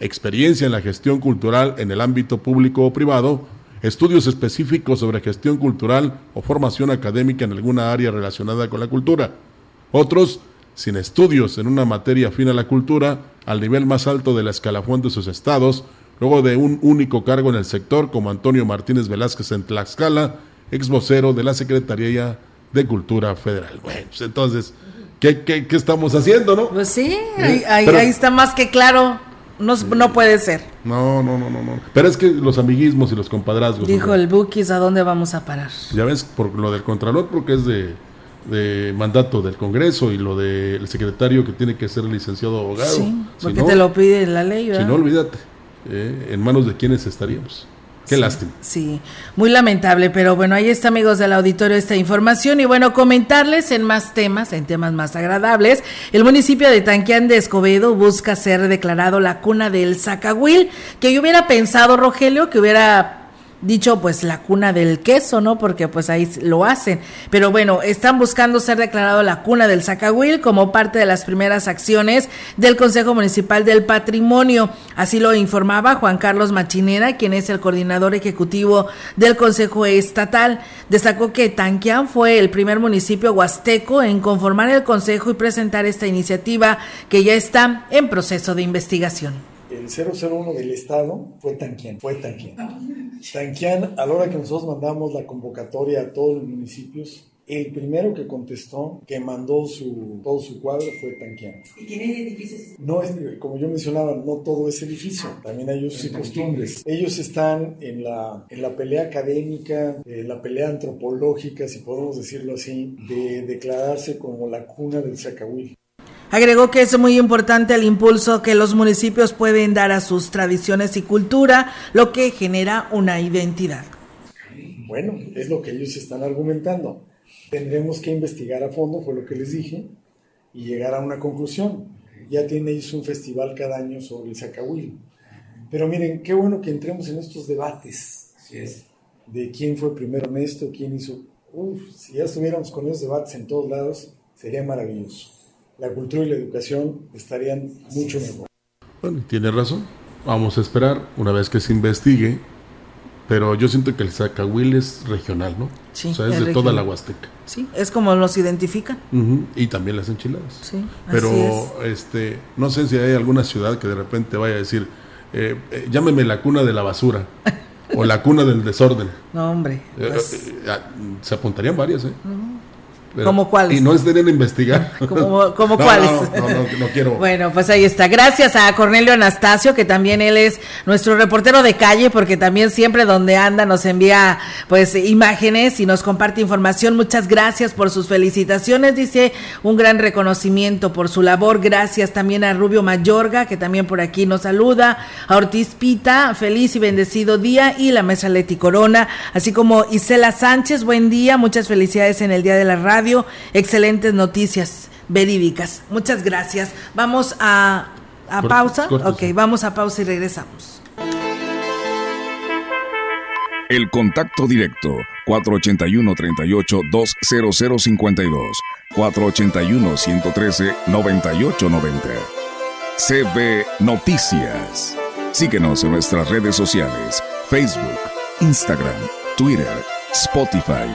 Speaker 5: Experiencia en la gestión cultural en el ámbito público o privado, estudios específicos sobre gestión cultural o formación académica en alguna área relacionada con la cultura. Otros, sin estudios en una materia afín a la cultura, al nivel más alto de la escalafón de sus estados, luego de un único cargo en el sector, como Antonio Martínez Velázquez en Tlaxcala, ex vocero de la Secretaría de Cultura Federal. Bueno, pues entonces, ¿qué, qué, qué estamos haciendo, no?
Speaker 6: Pues sí, ahí, ahí-
Speaker 5: Pero-
Speaker 6: ahí está más que claro. No, no puede ser.
Speaker 5: No, no, no, no, no. Pero es que los amiguismos y los compadrazgos.
Speaker 6: Dijo el Bukis, ¿a dónde vamos a parar?
Speaker 5: Ya ves, por lo del Contralor, porque es de, de mandato del Congreso y lo del secretario que tiene que ser licenciado abogado.
Speaker 6: Sí,
Speaker 5: Si
Speaker 6: porque
Speaker 5: no-
Speaker 6: te lo pide la ley,
Speaker 5: Si
Speaker 6: ¿verdad?
Speaker 5: no, olvídate. eh, ¿En manos de quiénes estaríamos? Qué lástima.
Speaker 6: Sí, muy lamentable, pero bueno, ahí está amigos del auditorio esta información y bueno, comentarles en más temas, en temas más agradables, el municipio de Tanquián de Escobedo busca ser declarado la cuna del Zacahuil, que yo hubiera pensado, Rogelio, que hubiera dicho pues la cuna del queso, ¿no? Porque pues ahí lo hacen. Pero bueno, están buscando ser declarado la cuna del Zacahuil como parte de las primeras acciones del Consejo Municipal del Patrimonio. Así lo informaba Juan Carlos Machinera, quien es el coordinador ejecutivo del Consejo Estatal. Destacó que Tanquián fue el primer municipio huasteco en conformar el Consejo y presentar esta iniciativa que ya está en proceso de investigación.
Speaker 3: El 001 del Estado fue Tanquián, fue Tanquián. Tanquián, a la hora que nosotros mandamos la convocatoria a todos los municipios, El primero que contestó, que mandó su, todo su cuadro, fue Tanquiano.
Speaker 19: ¿Y tiene edificios?
Speaker 3: No es, como yo mencionaba, no todo es edificio, también hay usos y costumbres. Ellos están en la, en la pelea académica, en la pelea antropológica, si podemos decirlo así, de declararse como la cuna del Zacahuil.
Speaker 6: Agregó que es muy importante el impulso que los municipios pueden dar a sus tradiciones y cultura, lo que genera una identidad.
Speaker 3: Bueno, es lo que ellos están argumentando. Tendremos que investigar a fondo, fue lo que les dije, y llegar a una conclusión. Ya tiene ellos un festival cada año sobre el Zacahuil. Pero miren, qué bueno que entremos en estos debates. De quién fue primero honesto, quién hizo... Uf, si ya estuviéramos con esos debates en todos lados, sería maravilloso. La cultura y la educación estarían mucho mejor.
Speaker 5: Bueno, tiene razón. Vamos a esperar una vez que se investigue pero yo siento que el Zacahuil es regional, ¿no?
Speaker 6: Sí.
Speaker 5: O sea, es, de toda la Huasteca.
Speaker 6: Sí, es como los identifican.
Speaker 5: Y también las enchiladas.
Speaker 6: Sí.
Speaker 5: Pero este, no sé si hay alguna ciudad que de repente vaya a decir, eh, eh, llámeme la cuna de la basura o la cuna del desorden.
Speaker 6: No, hombre.
Speaker 5: Eh,
Speaker 6: pues.
Speaker 5: se apuntarían varias, ¿eh?
Speaker 6: ¿Cómo cuáles?
Speaker 5: Y no es de investigar.
Speaker 6: ¿Cómo, cómo
Speaker 5: no,
Speaker 6: cuáles?
Speaker 5: No, no, no, quiero.
Speaker 6: Bueno, pues ahí está. Gracias a Cornelio Anastasio, que también él es nuestro reportero de calle, porque también siempre donde anda nos envía pues imágenes y nos comparte información. Muchas gracias por sus felicitaciones, dice un gran reconocimiento por su labor. Gracias también a Rubio Mayorga, que también por aquí nos saluda. A Ortiz Pita, feliz y bendecido día. Y la mesa Leti Corona, así como Isela Sánchez, buen día. Muchas felicidades en el Día de la Radio excelentes noticias verídicas. Muchas gracias. Vamos a, a pausa. ok, vamos a pausa y regresamos.
Speaker 9: El contacto directo 481-38-20052 481-113-9890 CB Noticias. Síguenos en nuestras redes sociales, Facebook, Instagram, Twitter, Spotify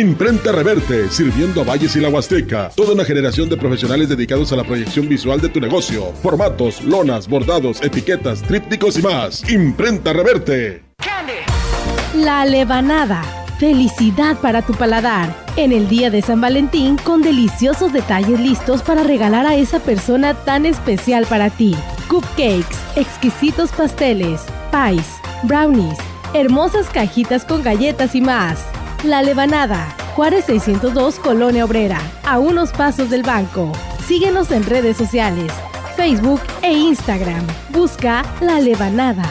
Speaker 5: Imprenta Reverte, sirviendo a Valles y la Huasteca. Toda una generación de profesionales dedicados a la proyección visual de tu negocio. Formatos, lonas, bordados, etiquetas, trípticos y más. Imprenta Reverte.
Speaker 12: La Levanada. Felicidad para tu paladar. En el día de San Valentín, con deliciosos detalles listos para regalar a esa persona tan especial para ti. Cupcakes, exquisitos pasteles, pies, brownies, hermosas cajitas con galletas y más. La Levanada, Juárez 602, Colonia Obrera, a unos pasos del banco. Síguenos en redes sociales, Facebook e Instagram. Busca La Levanada.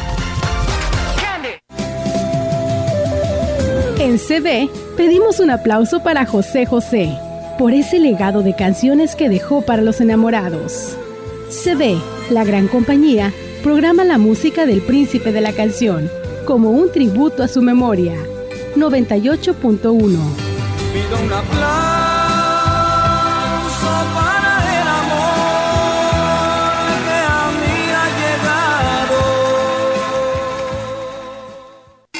Speaker 12: En CB pedimos un aplauso para José José por ese legado de canciones que dejó para los enamorados. CB, la gran compañía, programa la música del príncipe de la canción como un tributo a su memoria. 98.1.
Speaker 13: Pido un aplauso para el amor que a mí ha llegado.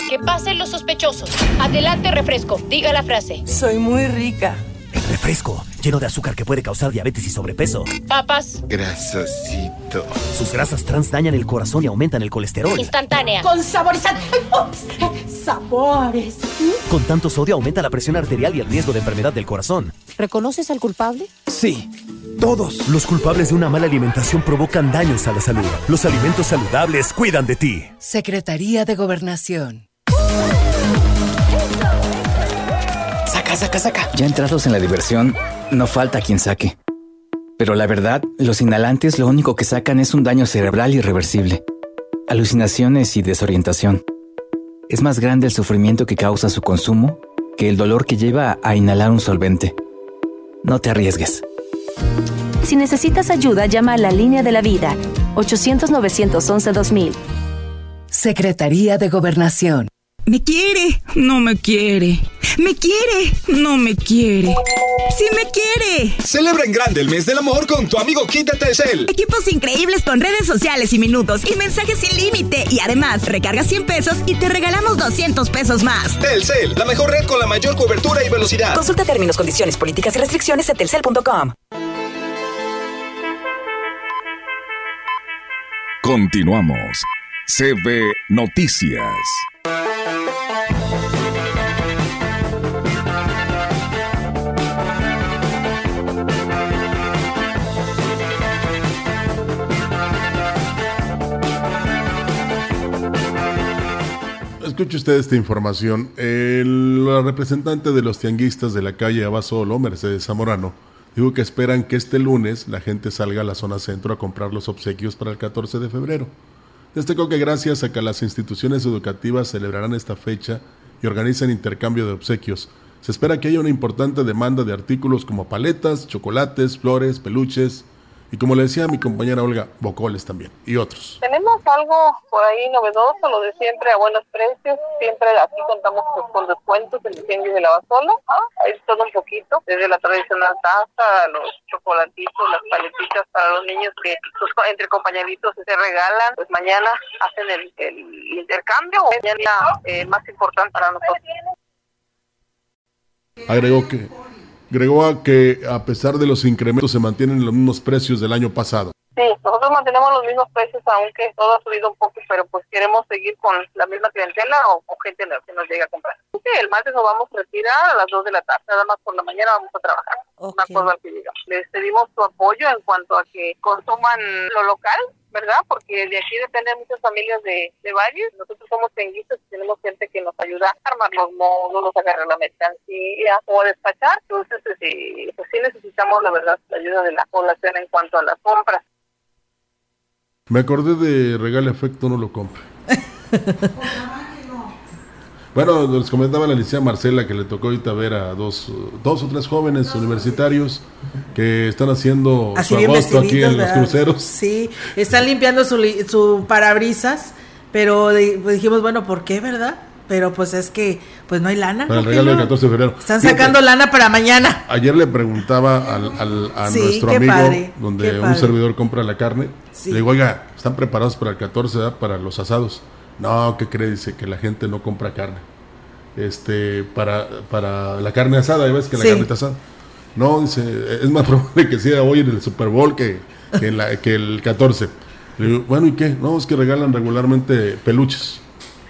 Speaker 20: Que pasen los sospechosos. Adelante, refresco. Diga la frase.
Speaker 21: Soy muy rica.
Speaker 22: El refresco, lleno de azúcar que puede causar diabetes y sobrepeso.
Speaker 20: Papas.
Speaker 22: Grasosito. Sus grasas trans dañan el corazón y aumentan el colesterol.
Speaker 20: Instantánea.
Speaker 21: Con saborizante. Ay, ups, Sabores.
Speaker 22: Con tanto sodio aumenta la presión arterial y el riesgo de enfermedad del corazón.
Speaker 20: ¿Reconoces al culpable?
Speaker 22: Sí. Todos los culpables de una mala alimentación provocan daños a la salud. Los alimentos saludables cuidan de ti.
Speaker 23: Secretaría de Gobernación.
Speaker 24: Saca, saca, saca. Ya entrados en la diversión, no falta quien saque. Pero la verdad, los inhalantes lo único que sacan es un daño cerebral irreversible, alucinaciones y desorientación. Es más grande el sufrimiento que causa su consumo que el dolor que lleva a inhalar un solvente. No te arriesgues.
Speaker 25: Si necesitas ayuda, llama a la línea de la vida 800-911-2000.
Speaker 23: Secretaría de Gobernación.
Speaker 26: Me quiere, no me quiere. Me quiere, no me quiere. Sí me quiere.
Speaker 27: Celebra en grande el mes del amor con tu amigo de Telcel.
Speaker 26: Equipos increíbles con redes sociales y minutos y mensajes sin límite. Y además, recarga 100 pesos y te regalamos 200 pesos más.
Speaker 27: Telcel, la mejor red con la mayor cobertura y velocidad.
Speaker 28: Consulta términos, condiciones, políticas y restricciones en telcel.com.
Speaker 9: Continuamos. CB Noticias.
Speaker 5: Escuche usted esta información. El representante de los tianguistas de la calle Abasolo, Mercedes Zamorano, dijo que esperan que este lunes la gente salga a la zona centro a comprar los obsequios para el 14 de febrero. Destacó que gracias a que las instituciones educativas celebrarán esta fecha y organizan intercambio de obsequios, se espera que haya una importante demanda de artículos como paletas, chocolates, flores, peluches, y como le decía mi compañera Olga, bocoles también y otros.
Speaker 29: Tenemos algo por ahí novedoso, lo de siempre a buenos precios. Siempre aquí contamos con, con descuentos en el de la basola. ¿ah? Hay todo un poquito, desde la tradicional taza, los chocolatitos, las paletitas para los niños que sus, entre compañeritos se regalan. Pues mañana hacen el, el intercambio, día eh, más importante para nosotros.
Speaker 5: Agregó que Agregó a que a pesar de los incrementos se mantienen los mismos precios del año pasado.
Speaker 29: Sí, nosotros mantenemos los mismos precios, aunque todo ha subido un poco, pero pues queremos seguir con la misma clientela o gente que nos llegue a comprar. Sí, el martes nos vamos a retirar a las 2 de la tarde, nada más por la mañana vamos a trabajar. Una cosa al que llegamos. Les pedimos su apoyo en cuanto a que consuman lo local, ¿verdad? Porque de aquí dependen muchas familias de, de valles. Nosotros somos tenguistas y tenemos gente que nos ayuda a armar los módulos, a agarrar la mercancía o a despachar. Entonces, pues, sí, pues sí necesitamos, la verdad, la ayuda de la población en cuanto a las compras.
Speaker 5: Me acordé de regalo efecto, no lo compre. Bueno, les comentaba la licenciada Marcela que le tocó ahorita ver a dos, dos o tres jóvenes universitarios que están haciendo
Speaker 6: Así
Speaker 5: su agosto aquí en los cruceros.
Speaker 6: Sí, están limpiando su, su parabrisas, pero pues dijimos, bueno, ¿por qué, verdad? Pero pues es que pues no hay lana.
Speaker 5: Para el regalo del 14 de febrero.
Speaker 6: Están sacando lana para mañana.
Speaker 5: Ayer le preguntaba al, al- a
Speaker 6: Sí,
Speaker 5: nuestro amigo,
Speaker 6: padre,
Speaker 5: donde un servidor compra la carne,
Speaker 6: Sí.
Speaker 5: le digo, oiga, ¿están preparados para el 14, verdad? para los asados? No, ¿qué cree? Dice que la gente no compra carne. Este, para, para la carne asada, ya ves que la
Speaker 6: Sí.
Speaker 5: carne está asada. No, dice, es más probable que sea hoy en el Super Bowl que, que, en la- que el 14. Le digo, bueno, ¿y qué? No, es que regalan regularmente peluches.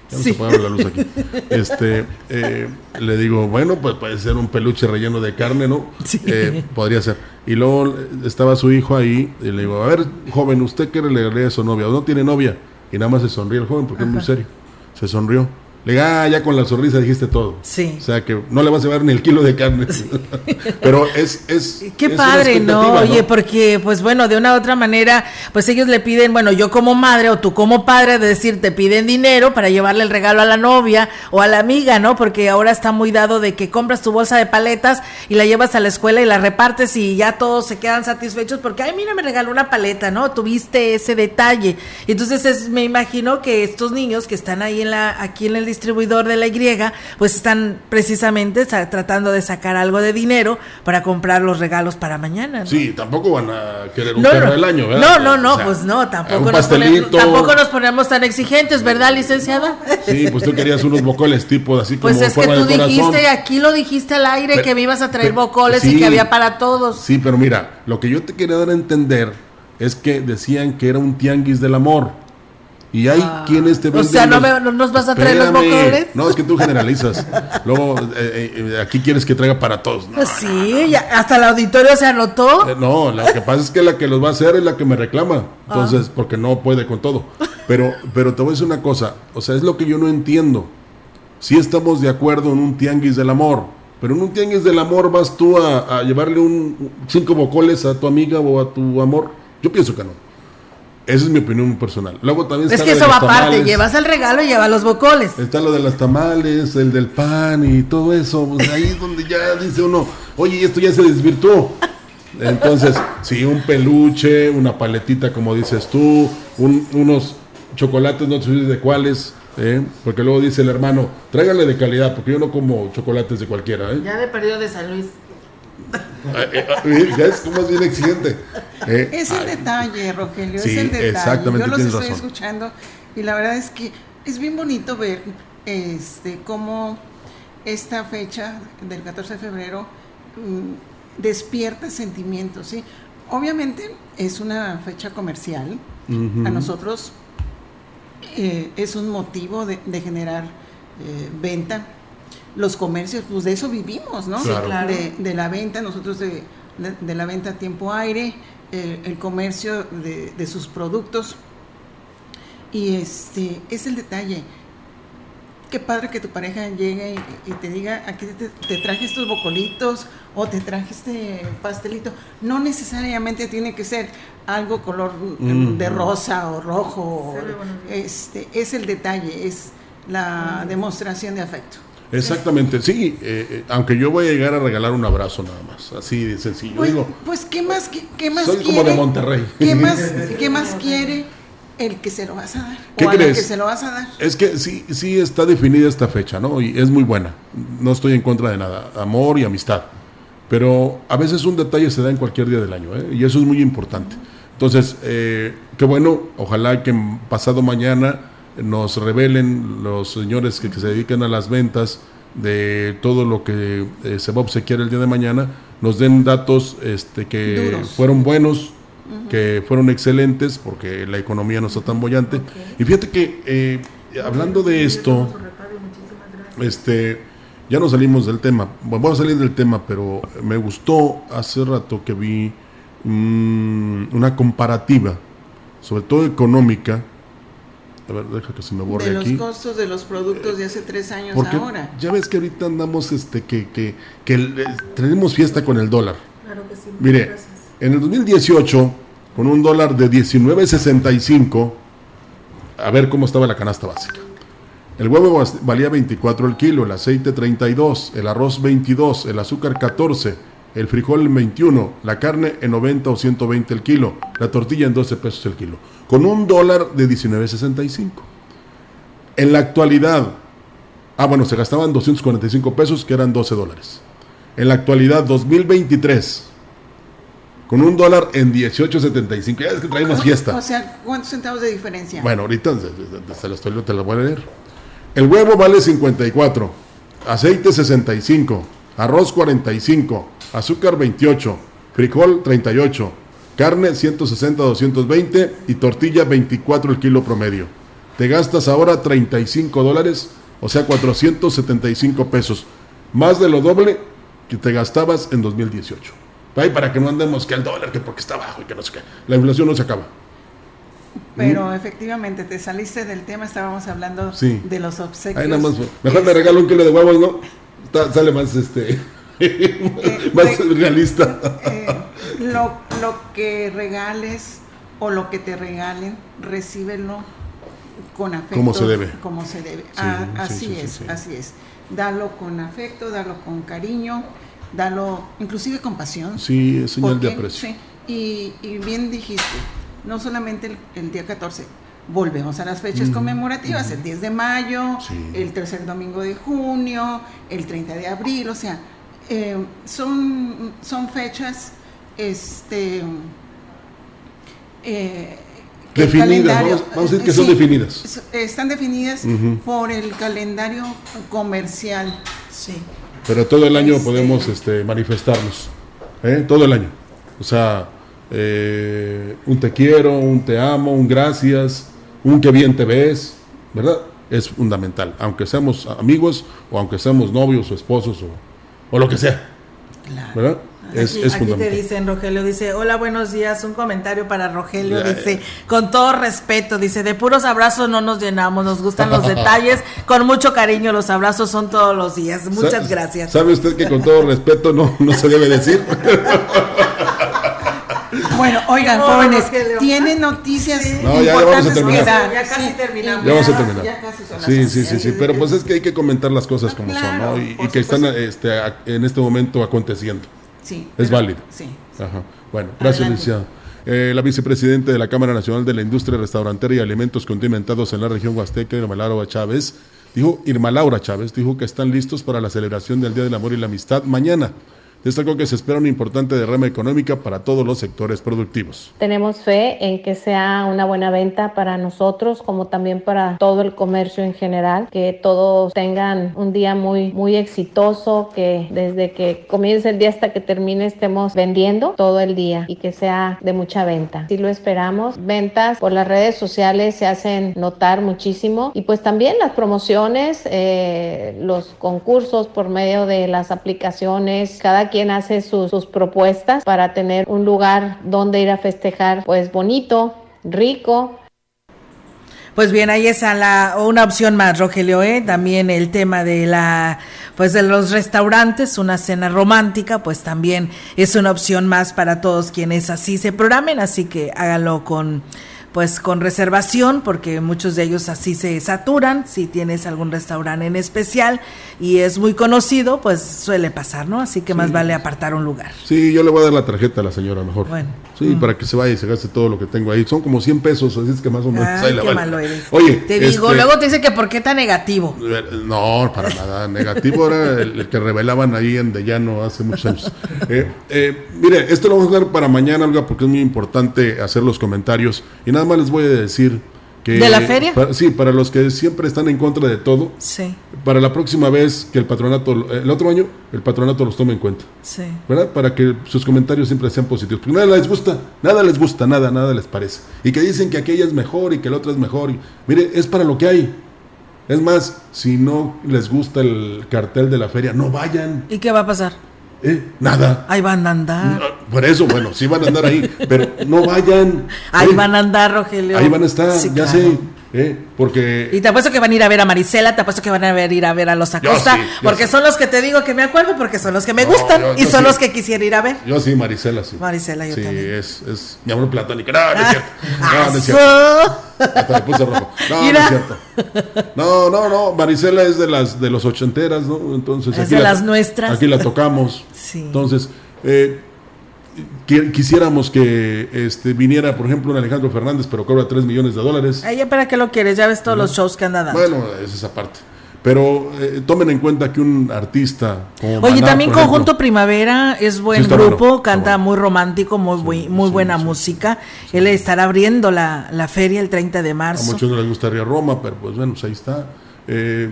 Speaker 5: Ya no
Speaker 6: Sí.
Speaker 5: se puede la luz aquí. Este, eh, le digo, bueno, pues puede ser un peluche relleno de carne, ¿no? Eh, podría ser. Y luego estaba su hijo ahí, y le digo, a ver, joven, ¿usted qué le regalaría a su novia? ¿O no tiene novia? Y nada más se sonríe el joven, porque es muy serio. Se sonrió. Le digo, ah, ya con la sonrisa dijiste todo.
Speaker 6: Sí.
Speaker 5: O sea, que no le vas a llevar ni el kilo de carne. Pero es... es
Speaker 6: Qué
Speaker 5: es
Speaker 6: padre, ¿no? Oye, porque, pues bueno, de una u otra manera, pues ellos le piden, bueno, yo como madre o tú como padre, de decir, te piden dinero para llevarle el regalo a la novia o a la amiga, ¿no? Porque ahora está muy dado de que compras tu bolsa de paletas y la llevas a la escuela y la repartes y ya todos se quedan satisfechos porque, ay, mira, me regaló una paleta, ¿no? Tuviste ese detalle. Entonces, es, me imagino que estos niños que están ahí en la, aquí en el distribuidor de la Y, pues están precisamente sa- tratando de sacar algo de dinero para comprar los regalos para mañana. ¿no?
Speaker 5: Sí, tampoco van a querer un
Speaker 6: No,
Speaker 5: perro
Speaker 6: no.
Speaker 5: del año, ¿verdad?
Speaker 6: No, no, no,
Speaker 5: O sea,
Speaker 6: pues no, tampoco nos, ponemos, tampoco nos ponemos tan exigentes, ¿verdad, licenciada?
Speaker 5: Sí, pues tú querías unos bocoles tipo así como
Speaker 6: Pues es que tú dijiste, aquí lo dijiste al aire,
Speaker 5: Pero-
Speaker 6: que me ibas a traer
Speaker 5: pero-
Speaker 6: bocoles y que había para todos.
Speaker 5: Sí, pero mira, lo que yo te quería dar a entender es que decían que era un tianguis del amor. Y hay quienes te
Speaker 6: Ah. O sea, ¿no,
Speaker 5: los-
Speaker 6: me- no nos vas a traer los bocoles?
Speaker 5: No, es que tú generalizas. Luego, eh, eh, aquí quieres que traiga para todos. No,
Speaker 6: Pues sí, ya- hasta el auditorio se anotó.
Speaker 5: Eh, No, lo que pasa es que la que los va a hacer es la que me reclama. Entonces,
Speaker 6: Ah.
Speaker 5: porque no puede con todo. Pero, pero te voy a decir una cosa. O sea, es lo que yo no entiendo. Sí estamos de acuerdo en un tianguis del amor. Pero en un tianguis del amor vas tú a, a llevarle un cinco bocoles a tu amiga o a tu amor. Yo pienso que no. Esa es mi opinión personal. Luego también
Speaker 6: Es que eso va aparte, llevas el regalo y llevas los bocoles.
Speaker 5: Está lo de las tamales, el del pan y todo eso. Pues ahí es donde ya dice uno, oye, esto ya se desvirtuó. Entonces, sí, un peluche, una paletita, como dices tú, un- unos chocolates, no sé de cuáles, ¿eh? Porque luego dice el hermano, tráigale de calidad, porque yo no como chocolates de cualquiera. ¿eh?
Speaker 6: Ya de periodo de San Luis.
Speaker 5: Eh, eh, ya es como es bien exigente. ¿eh?
Speaker 7: Es el
Speaker 5: Ay,
Speaker 7: detalle, Rogelio,
Speaker 5: Sí,
Speaker 7: es el detalle.
Speaker 5: exactamente,
Speaker 7: Yo los estoy
Speaker 5: razón.
Speaker 7: escuchando y la verdad es que es bien bonito ver este cómo esta fecha del 14 de febrero mm, despierta sentimientos, ¿sí? Obviamente es una fecha comercial. A nosotros eh, es un motivo de, de generar eh, venta. Los comercios, pues de eso vivimos, ¿no?
Speaker 30: Sí, claro.
Speaker 7: De, de la venta, nosotros de, de- de la venta a tiempo aire, eh, el comercio de, de sus productos. Y este es el detalle. Qué padre que tu pareja llegue y, y te diga, aquí te, te traje estos bocolitos o te traje este pastelito. No necesariamente tiene que ser algo color mm, de rosa o rojo. o- este, es el detalle, es la demostración de afecto.
Speaker 5: Exactamente, sí, eh, eh, aunque yo voy a llegar a regalar un abrazo nada más, así de sencillo.
Speaker 7: Pues,
Speaker 5: Digo,
Speaker 7: pues, ¿qué más, qué, qué más
Speaker 5: soy
Speaker 7: quiere?
Speaker 5: como de Monterrey.
Speaker 7: ¿Qué más, qué más quiere el que se lo vas a dar?
Speaker 5: ¿Qué
Speaker 7: o a
Speaker 5: crees?
Speaker 7: que se lo vas a dar.
Speaker 5: Es que sí, sí está definida esta fecha, ¿no? Y es muy buena. No estoy en contra de nada. Amor y amistad. Pero a veces un detalle se da en cualquier día del año, ¿eh? Y eso es muy importante. Entonces, eh, qué bueno. Ojalá que pasado mañana nos revelen los señores que, que se dedican a las ventas de todo lo que eh, se va a obsequiar el día de mañana, nos den datos este, que
Speaker 30: Duros.
Speaker 5: fueron buenos, que fueron excelentes, porque la economía no está tan bollante. Y fíjate que, eh, hablando de esto, este, ya no salimos del tema. Bueno, vamos a salir del tema, pero me gustó hace rato que vi una comparativa, sobre todo económica. A ver, deja que se me borre
Speaker 7: de los costos de los productos de hace tres años
Speaker 5: Porque
Speaker 7: ahora.
Speaker 5: ya ves que ahorita andamos, este, que, que, que eh, tenemos fiesta con el dólar.
Speaker 6: Claro que sí.
Speaker 5: Mire,
Speaker 6: gracias.
Speaker 5: en el 2018, con un dólar de 19.65, a ver cómo estaba la canasta básica. El huevo valía 24 el kilo, el aceite 32, el arroz 22, el azúcar 14, el frijol en 21, la carne en 90 o 120 el kilo, la tortilla en 12 pesos el kilo, con un dólar de 19.65. En la actualidad, ah bueno, se gastaban 245 pesos, que eran 12 dólares. En la actualidad, 2023, con un dólar en 18.75. Ya es que traemos fiesta.
Speaker 7: O sea, ¿cuántos centavos de diferencia?
Speaker 5: Bueno, ahorita se- lo estoy- te voy a leer. El huevo vale 54, aceite 65, arroz 45, azúcar 28, frijol 38, carne 160 220 y tortilla 24 el kilo promedio. Te gastas ahora 35 dólares, o sea 475 pesos, más de lo doble que te gastabas en 2018. Ahí para que no andemos que el dólar, que porque está bajo y que no sé qué. La inflación no se acaba.
Speaker 7: Pero efectivamente, te saliste del tema, estábamos hablando
Speaker 5: Sí.
Speaker 7: de los obsequios.
Speaker 5: Ahí nada más, mejor me regalo un kilo de huevos, ¿no? Está- sale más este más realista.
Speaker 7: Lo, lo que regales o lo que te regalen, recíbelo con afecto.
Speaker 5: Como se debe.
Speaker 7: Como se debe.
Speaker 5: Sí,
Speaker 7: Ah,
Speaker 5: sí,
Speaker 7: así
Speaker 5: sí, sí,
Speaker 7: es,
Speaker 5: sí.
Speaker 7: así es. Dalo con afecto, dalo con cariño, dalo inclusive con pasión.
Speaker 5: Sí, es señal de
Speaker 7: Porque-
Speaker 5: aprecio.
Speaker 7: sí, y, y bien dijiste, no solamente el, el día 14, volvemos a las fechas conmemorativas, el 10 de mayo, el tercer domingo de junio, el 30 de abril, o sea, eh, son, son fechas este, eh,
Speaker 5: Definidas, vamos- vamos a decir que son
Speaker 7: sí,
Speaker 5: definidas.
Speaker 7: Están definidas por el calendario comercial. Sí.
Speaker 5: Pero todo el año podemos este, manifestarnos. ¿eh? Todo el año. O sea, eh, un te quiero, un te amo, un gracias, un que bien te ves, ¿verdad? Es fundamental. Aunque seamos amigos o aunque seamos novios o esposos o, o lo que sea. ¿Verdad? Es,
Speaker 6: aquí,
Speaker 5: es
Speaker 6: aquí te dicen, Rogelio, dice, hola, buenos días, un comentario para Rogelio,
Speaker 5: Ya,
Speaker 6: dice, con todo respeto, dice, de puros abrazos no nos llenamos, nos gustan los detalles, con mucho cariño, los abrazos son todos los días, muchas gracias.
Speaker 5: ¿Sabe usted que con todo respeto no, no se debe decir?
Speaker 7: Bueno, oigan,
Speaker 6: No,
Speaker 7: jóvenes, tienen noticias
Speaker 5: No, ya- ya vamos a
Speaker 7: importantes
Speaker 5: terminar.
Speaker 7: que dar.
Speaker 6: Ya casi
Speaker 7: Sí,
Speaker 6: terminamos.
Speaker 5: Ya vamos a terminar.
Speaker 7: ya casi son las
Speaker 5: Sí,
Speaker 7: once.
Speaker 5: sí, sí, sí, pero pues es que hay que comentar las cosas como
Speaker 7: claro,
Speaker 5: son, ¿no? Y, que están este, a- en este momento aconteciendo.
Speaker 7: Sí,
Speaker 5: Es
Speaker 7: pero-
Speaker 5: válido.
Speaker 7: sí.
Speaker 5: Ajá. Bueno, gracias,
Speaker 7: Adelante.
Speaker 5: licenciado. Eh, la vicepresidenta de la Cámara Nacional de la Industria Restaurantera y Alimentos Condimentados en la región Huasteca, Irma Laura Chávez, dijo, Irma Laura Chávez, dijo que están listos para la celebración del Día del Amor y la Amistad mañana. Destacó que se espera una importante derrama económica para todos los sectores productivos.
Speaker 31: Tenemos fe en que sea una buena venta para nosotros, como también para todo el comercio en general, que todos tengan un día muy, muy exitoso, que desde que comience el día hasta que termine estemos vendiendo todo el día y que sea de mucha venta. Si lo esperamos. Ventas por las redes sociales se hacen notar muchísimo y pues también las promociones, eh, los concursos por medio de las aplicaciones, cada quien hace sus, propuestas para tener un lugar donde ir a festejar, pues bonito, rico,
Speaker 6: pues bien, ahí está la, una opción más, Rogelio, ¿eh? también el tema de la, pues de los restaurantes, una cena romántica, pues también es una opción más para todos quienes así se programen, así que háganlo con, pues con reservación porque muchos de ellos así se saturan si tienes algún restaurante en especial y es muy conocido pues suele pasar no así que más vale apartar un lugar
Speaker 5: Sí, yo le voy a dar la tarjeta a la señora mejor. Bueno. Sí, para que se vaya y se gaste todo lo que tengo ahí. Son como 100 pesos, así es que más o menos.
Speaker 6: Ay,
Speaker 5: ahí la
Speaker 6: qué
Speaker 5: vale.
Speaker 6: malo eres.
Speaker 5: Oye,
Speaker 6: te digo
Speaker 5: este,
Speaker 6: luego te dice que por qué tan negativo
Speaker 5: No, para nada. Negativo era el, el que revelaban ahí en De Llano hace muchos años. Eh, eh, mire, esto lo vamos a dar para mañana, Olga, porque es muy importante hacer los comentarios. Y nada más les voy a decir que...
Speaker 6: ¿De la feria?
Speaker 5: para- sí, para los que siempre están en contra de todo,
Speaker 6: sí
Speaker 5: para la próxima vez que el patronato, el otro año, el patronato los tome en cuenta.
Speaker 6: sí
Speaker 5: ¿verdad? Para que sus comentarios siempre sean positivos. Porque nada les gusta, nada les gusta, nada, nada les parece. Y que dicen que aquella es mejor y que la otra es mejor. Y, mire, es para lo que hay. Es más, si no les gusta el cartel de la feria, no vayan.
Speaker 6: y qué va a pasar
Speaker 5: ¿eh? Nada.
Speaker 6: ahí van a andar
Speaker 5: Por eso, bueno, sí van a andar ahí, pero no vayan.
Speaker 6: ahí
Speaker 5: ¿eh?
Speaker 6: van a andar Rogelio
Speaker 5: Ahí van a estar,
Speaker 6: Sí,
Speaker 5: ya
Speaker 6: claro.
Speaker 5: sé. ¿Eh? Porque
Speaker 6: Y te apuesto que van a ir a ver a Marisela, te apuesto que van a ver, ir a ver a los Acosta,
Speaker 5: sí, yo
Speaker 6: porque
Speaker 5: sí.
Speaker 6: son los que te digo que me acuerdo, porque son los que me
Speaker 5: No,
Speaker 6: gustan
Speaker 5: yo-
Speaker 6: y son
Speaker 5: sí.
Speaker 6: los que quisiera ir a ver.
Speaker 5: yo sí, Marisela, sí.
Speaker 6: Marisela, yo
Speaker 5: sí,
Speaker 6: también.
Speaker 5: es, es mi amor platónico. No, no es cierto.
Speaker 6: Ah,
Speaker 5: No, no es cierto. Hasta me puse rojo. No, no es cierto. No, no, no. Marisela es de las de los ochenteras, ¿no? Entonces
Speaker 6: Es de las nuestras.
Speaker 5: Aquí la tocamos.
Speaker 6: Sí.
Speaker 5: Entonces, eh, quisiéramos que este viniera, por ejemplo, un Alejandro Fernández, pero cobra 3 millones de dólares.
Speaker 6: Ay, ¿para qué lo quieres? Ya ves todos los shows que anda dando.
Speaker 5: Bueno, es esa parte. Pero eh, tomen en cuenta que un artista como
Speaker 6: Oye,
Speaker 5: Maná,
Speaker 6: también
Speaker 5: ejemplo,
Speaker 6: Conjunto Primavera es buen
Speaker 5: Sí,
Speaker 6: grupo,
Speaker 5: bueno,
Speaker 6: canta muy romántico, muy, bui- muy buena música. Él estará abriendo la, la feria el 30 de
Speaker 5: A
Speaker 6: marzo.
Speaker 5: muchos no les gustaría Roma, pero pues bueno, pues ahí está. Eh,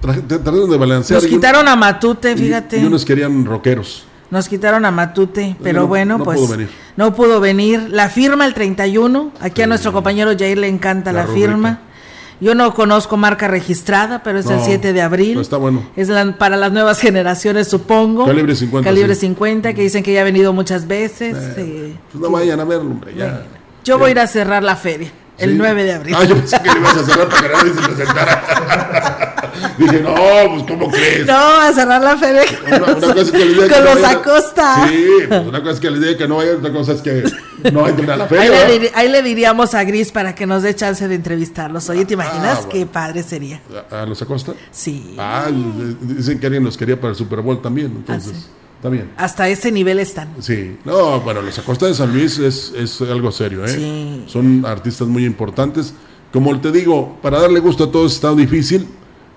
Speaker 5: tra- tra- trataron de balancear.
Speaker 6: Nos
Speaker 5: y un-
Speaker 6: quitaron a Matute,
Speaker 5: y-
Speaker 6: fíjate.
Speaker 5: Y unos querían rockeros.
Speaker 6: Nos quitaron a Matute, pero
Speaker 5: no-
Speaker 6: bueno,
Speaker 5: no
Speaker 6: pues
Speaker 5: pudo venir.
Speaker 6: no pudo venir. La firma el 31. Aquí a nuestro compañero Jair le encanta la, firma. Yo no conozco marca registrada, pero es el
Speaker 5: No,
Speaker 6: 7 de abril.
Speaker 5: pero está bueno.
Speaker 6: Es la- para las nuevas generaciones, supongo.
Speaker 5: Calibre 50,
Speaker 6: Calibre
Speaker 5: sí.
Speaker 6: 50, que dicen que ya ha venido muchas veces. eh,
Speaker 5: Pues no vayan a verlo, hombre, ya.
Speaker 6: yo voy a ir a cerrar la feria el
Speaker 5: Sí.
Speaker 6: 9 de abril.
Speaker 5: Ah, yo pensé que le ibas a cerrar para que nadie se presentara. Dije, no, pues ¿cómo crees?
Speaker 6: No, a cerrar la feria
Speaker 5: Una, una cosa es que les diga que
Speaker 6: con
Speaker 5: no
Speaker 6: los Acosta.
Speaker 5: Sí, pues una cosa es que les diga que no vayan, otra cosa es que no entren a la feria.
Speaker 6: Ahí le, diríamos a Gris para que nos dé chance de entrevistarlos. Oye, ¿te imaginas
Speaker 5: bueno.
Speaker 6: qué padre sería?
Speaker 5: ¿A, a los Acosta?
Speaker 6: Sí.
Speaker 5: Ah, dicen que alguien los quería para el Super Bowl también, entonces.
Speaker 6: Ah,
Speaker 5: Está bien.
Speaker 6: Hasta ese nivel están.
Speaker 5: Sí, no, bueno, los Acosta de San Luis es, es algo serio, ¿eh?
Speaker 6: Sí.
Speaker 5: Son artistas muy importantes. Como te digo, para darle gusto a todos está difícil,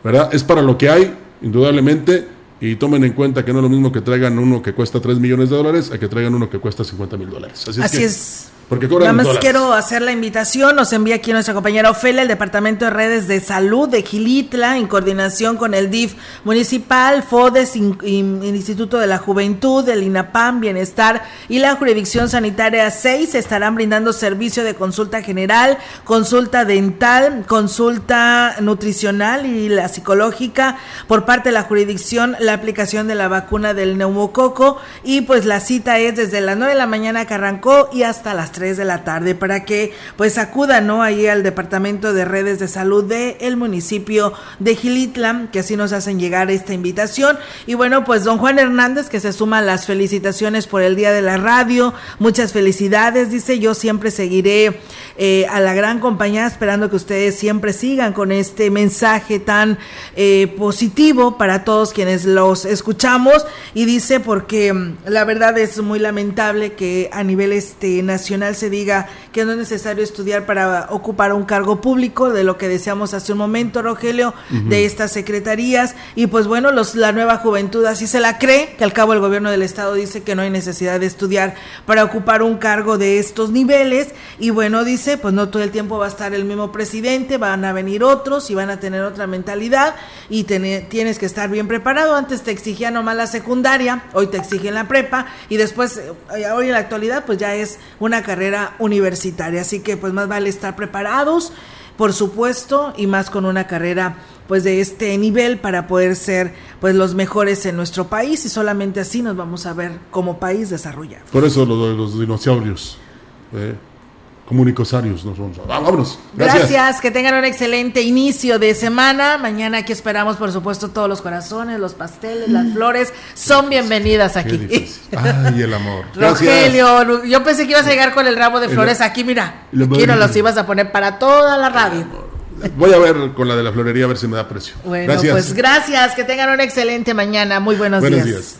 Speaker 5: ¿verdad? Es para lo que hay, indudablemente, y tomen en cuenta que no es lo mismo que traigan uno que cuesta 3 millones de dólares a que traigan uno que cuesta 50 mil dólares. Así,
Speaker 6: Así
Speaker 5: que-
Speaker 6: es.
Speaker 5: Porque cobran
Speaker 6: Nada más
Speaker 5: dólares.
Speaker 6: quiero hacer la invitación, nos envía aquí nuestra compañera Ofelia, el Departamento de Redes de Salud de Gilitla, en coordinación con el DIF municipal, FODES, in- in- el Instituto de la Juventud, el INAPAM, Bienestar y la Jurisdicción Sanitaria 6 estarán brindando servicio de consulta general, consulta dental, consulta nutricional y la psicológica por parte de la jurisdicción, la aplicación de la vacuna del neumococo y pues la cita es desde las 9 de la mañana que arrancó y hasta las 3 de la tarde para que pues acudan ¿no? ahí al Departamento de Redes de Salud del el municipio de Gilitla, que así nos hacen llegar esta invitación. Y bueno, pues don Juan Hernández, que se suma las felicitaciones por el Día de la Radio, muchas felicidades, dice, yo siempre seguiré eh, a la gran compañía esperando que ustedes siempre sigan con este mensaje tan eh, positivo para todos quienes los escuchamos y dice porque mm, la verdad es muy lamentable que a nivel este nacional general se diga que no es necesario estudiar para ocupar un cargo público, de lo que deseamos hace un momento, Rogelio, de estas secretarías. Y pues bueno, los, la nueva juventud así se la cree, que al cabo el gobierno del estado dice que no hay necesidad de estudiar para ocupar un cargo de estos niveles. Y bueno, dice, pues no todo el tiempo va a estar el mismo presidente, van a venir otros y van a tener otra mentalidad y tienes que estar bien preparado. Antes te exigían nomás la secundaria, hoy te exigen la prepa y después, eh, hoy en la actualidad, pues ya es una carrera universitaria. Así que pues más vale estar preparados, por supuesto, y más con una carrera pues de este nivel para poder ser pues los mejores en nuestro país y solamente así nos vamos a ver como país desarrollado.
Speaker 5: Por eso lo de los dinosaurios. ¿eh? Comunicosarios. Nos vamos vámonos.
Speaker 6: Gracias. que tengan un excelente inicio de semana. Mañana aquí esperamos, por supuesto, todos los corazones, los pasteles, las mm. flores. Son bienvenidas aquí.
Speaker 5: Ay, el amor.
Speaker 6: Rogelio, yo pensé que ibas a llegar con el ramo de flores aquí, mira. Aquí nos los ibas a poner para toda la radio.
Speaker 5: Voy a ver con la de la florería a ver si me da precio.
Speaker 6: Bueno, gracias. pues gracias, que tengan una excelente mañana. Muy buenos, buenos días.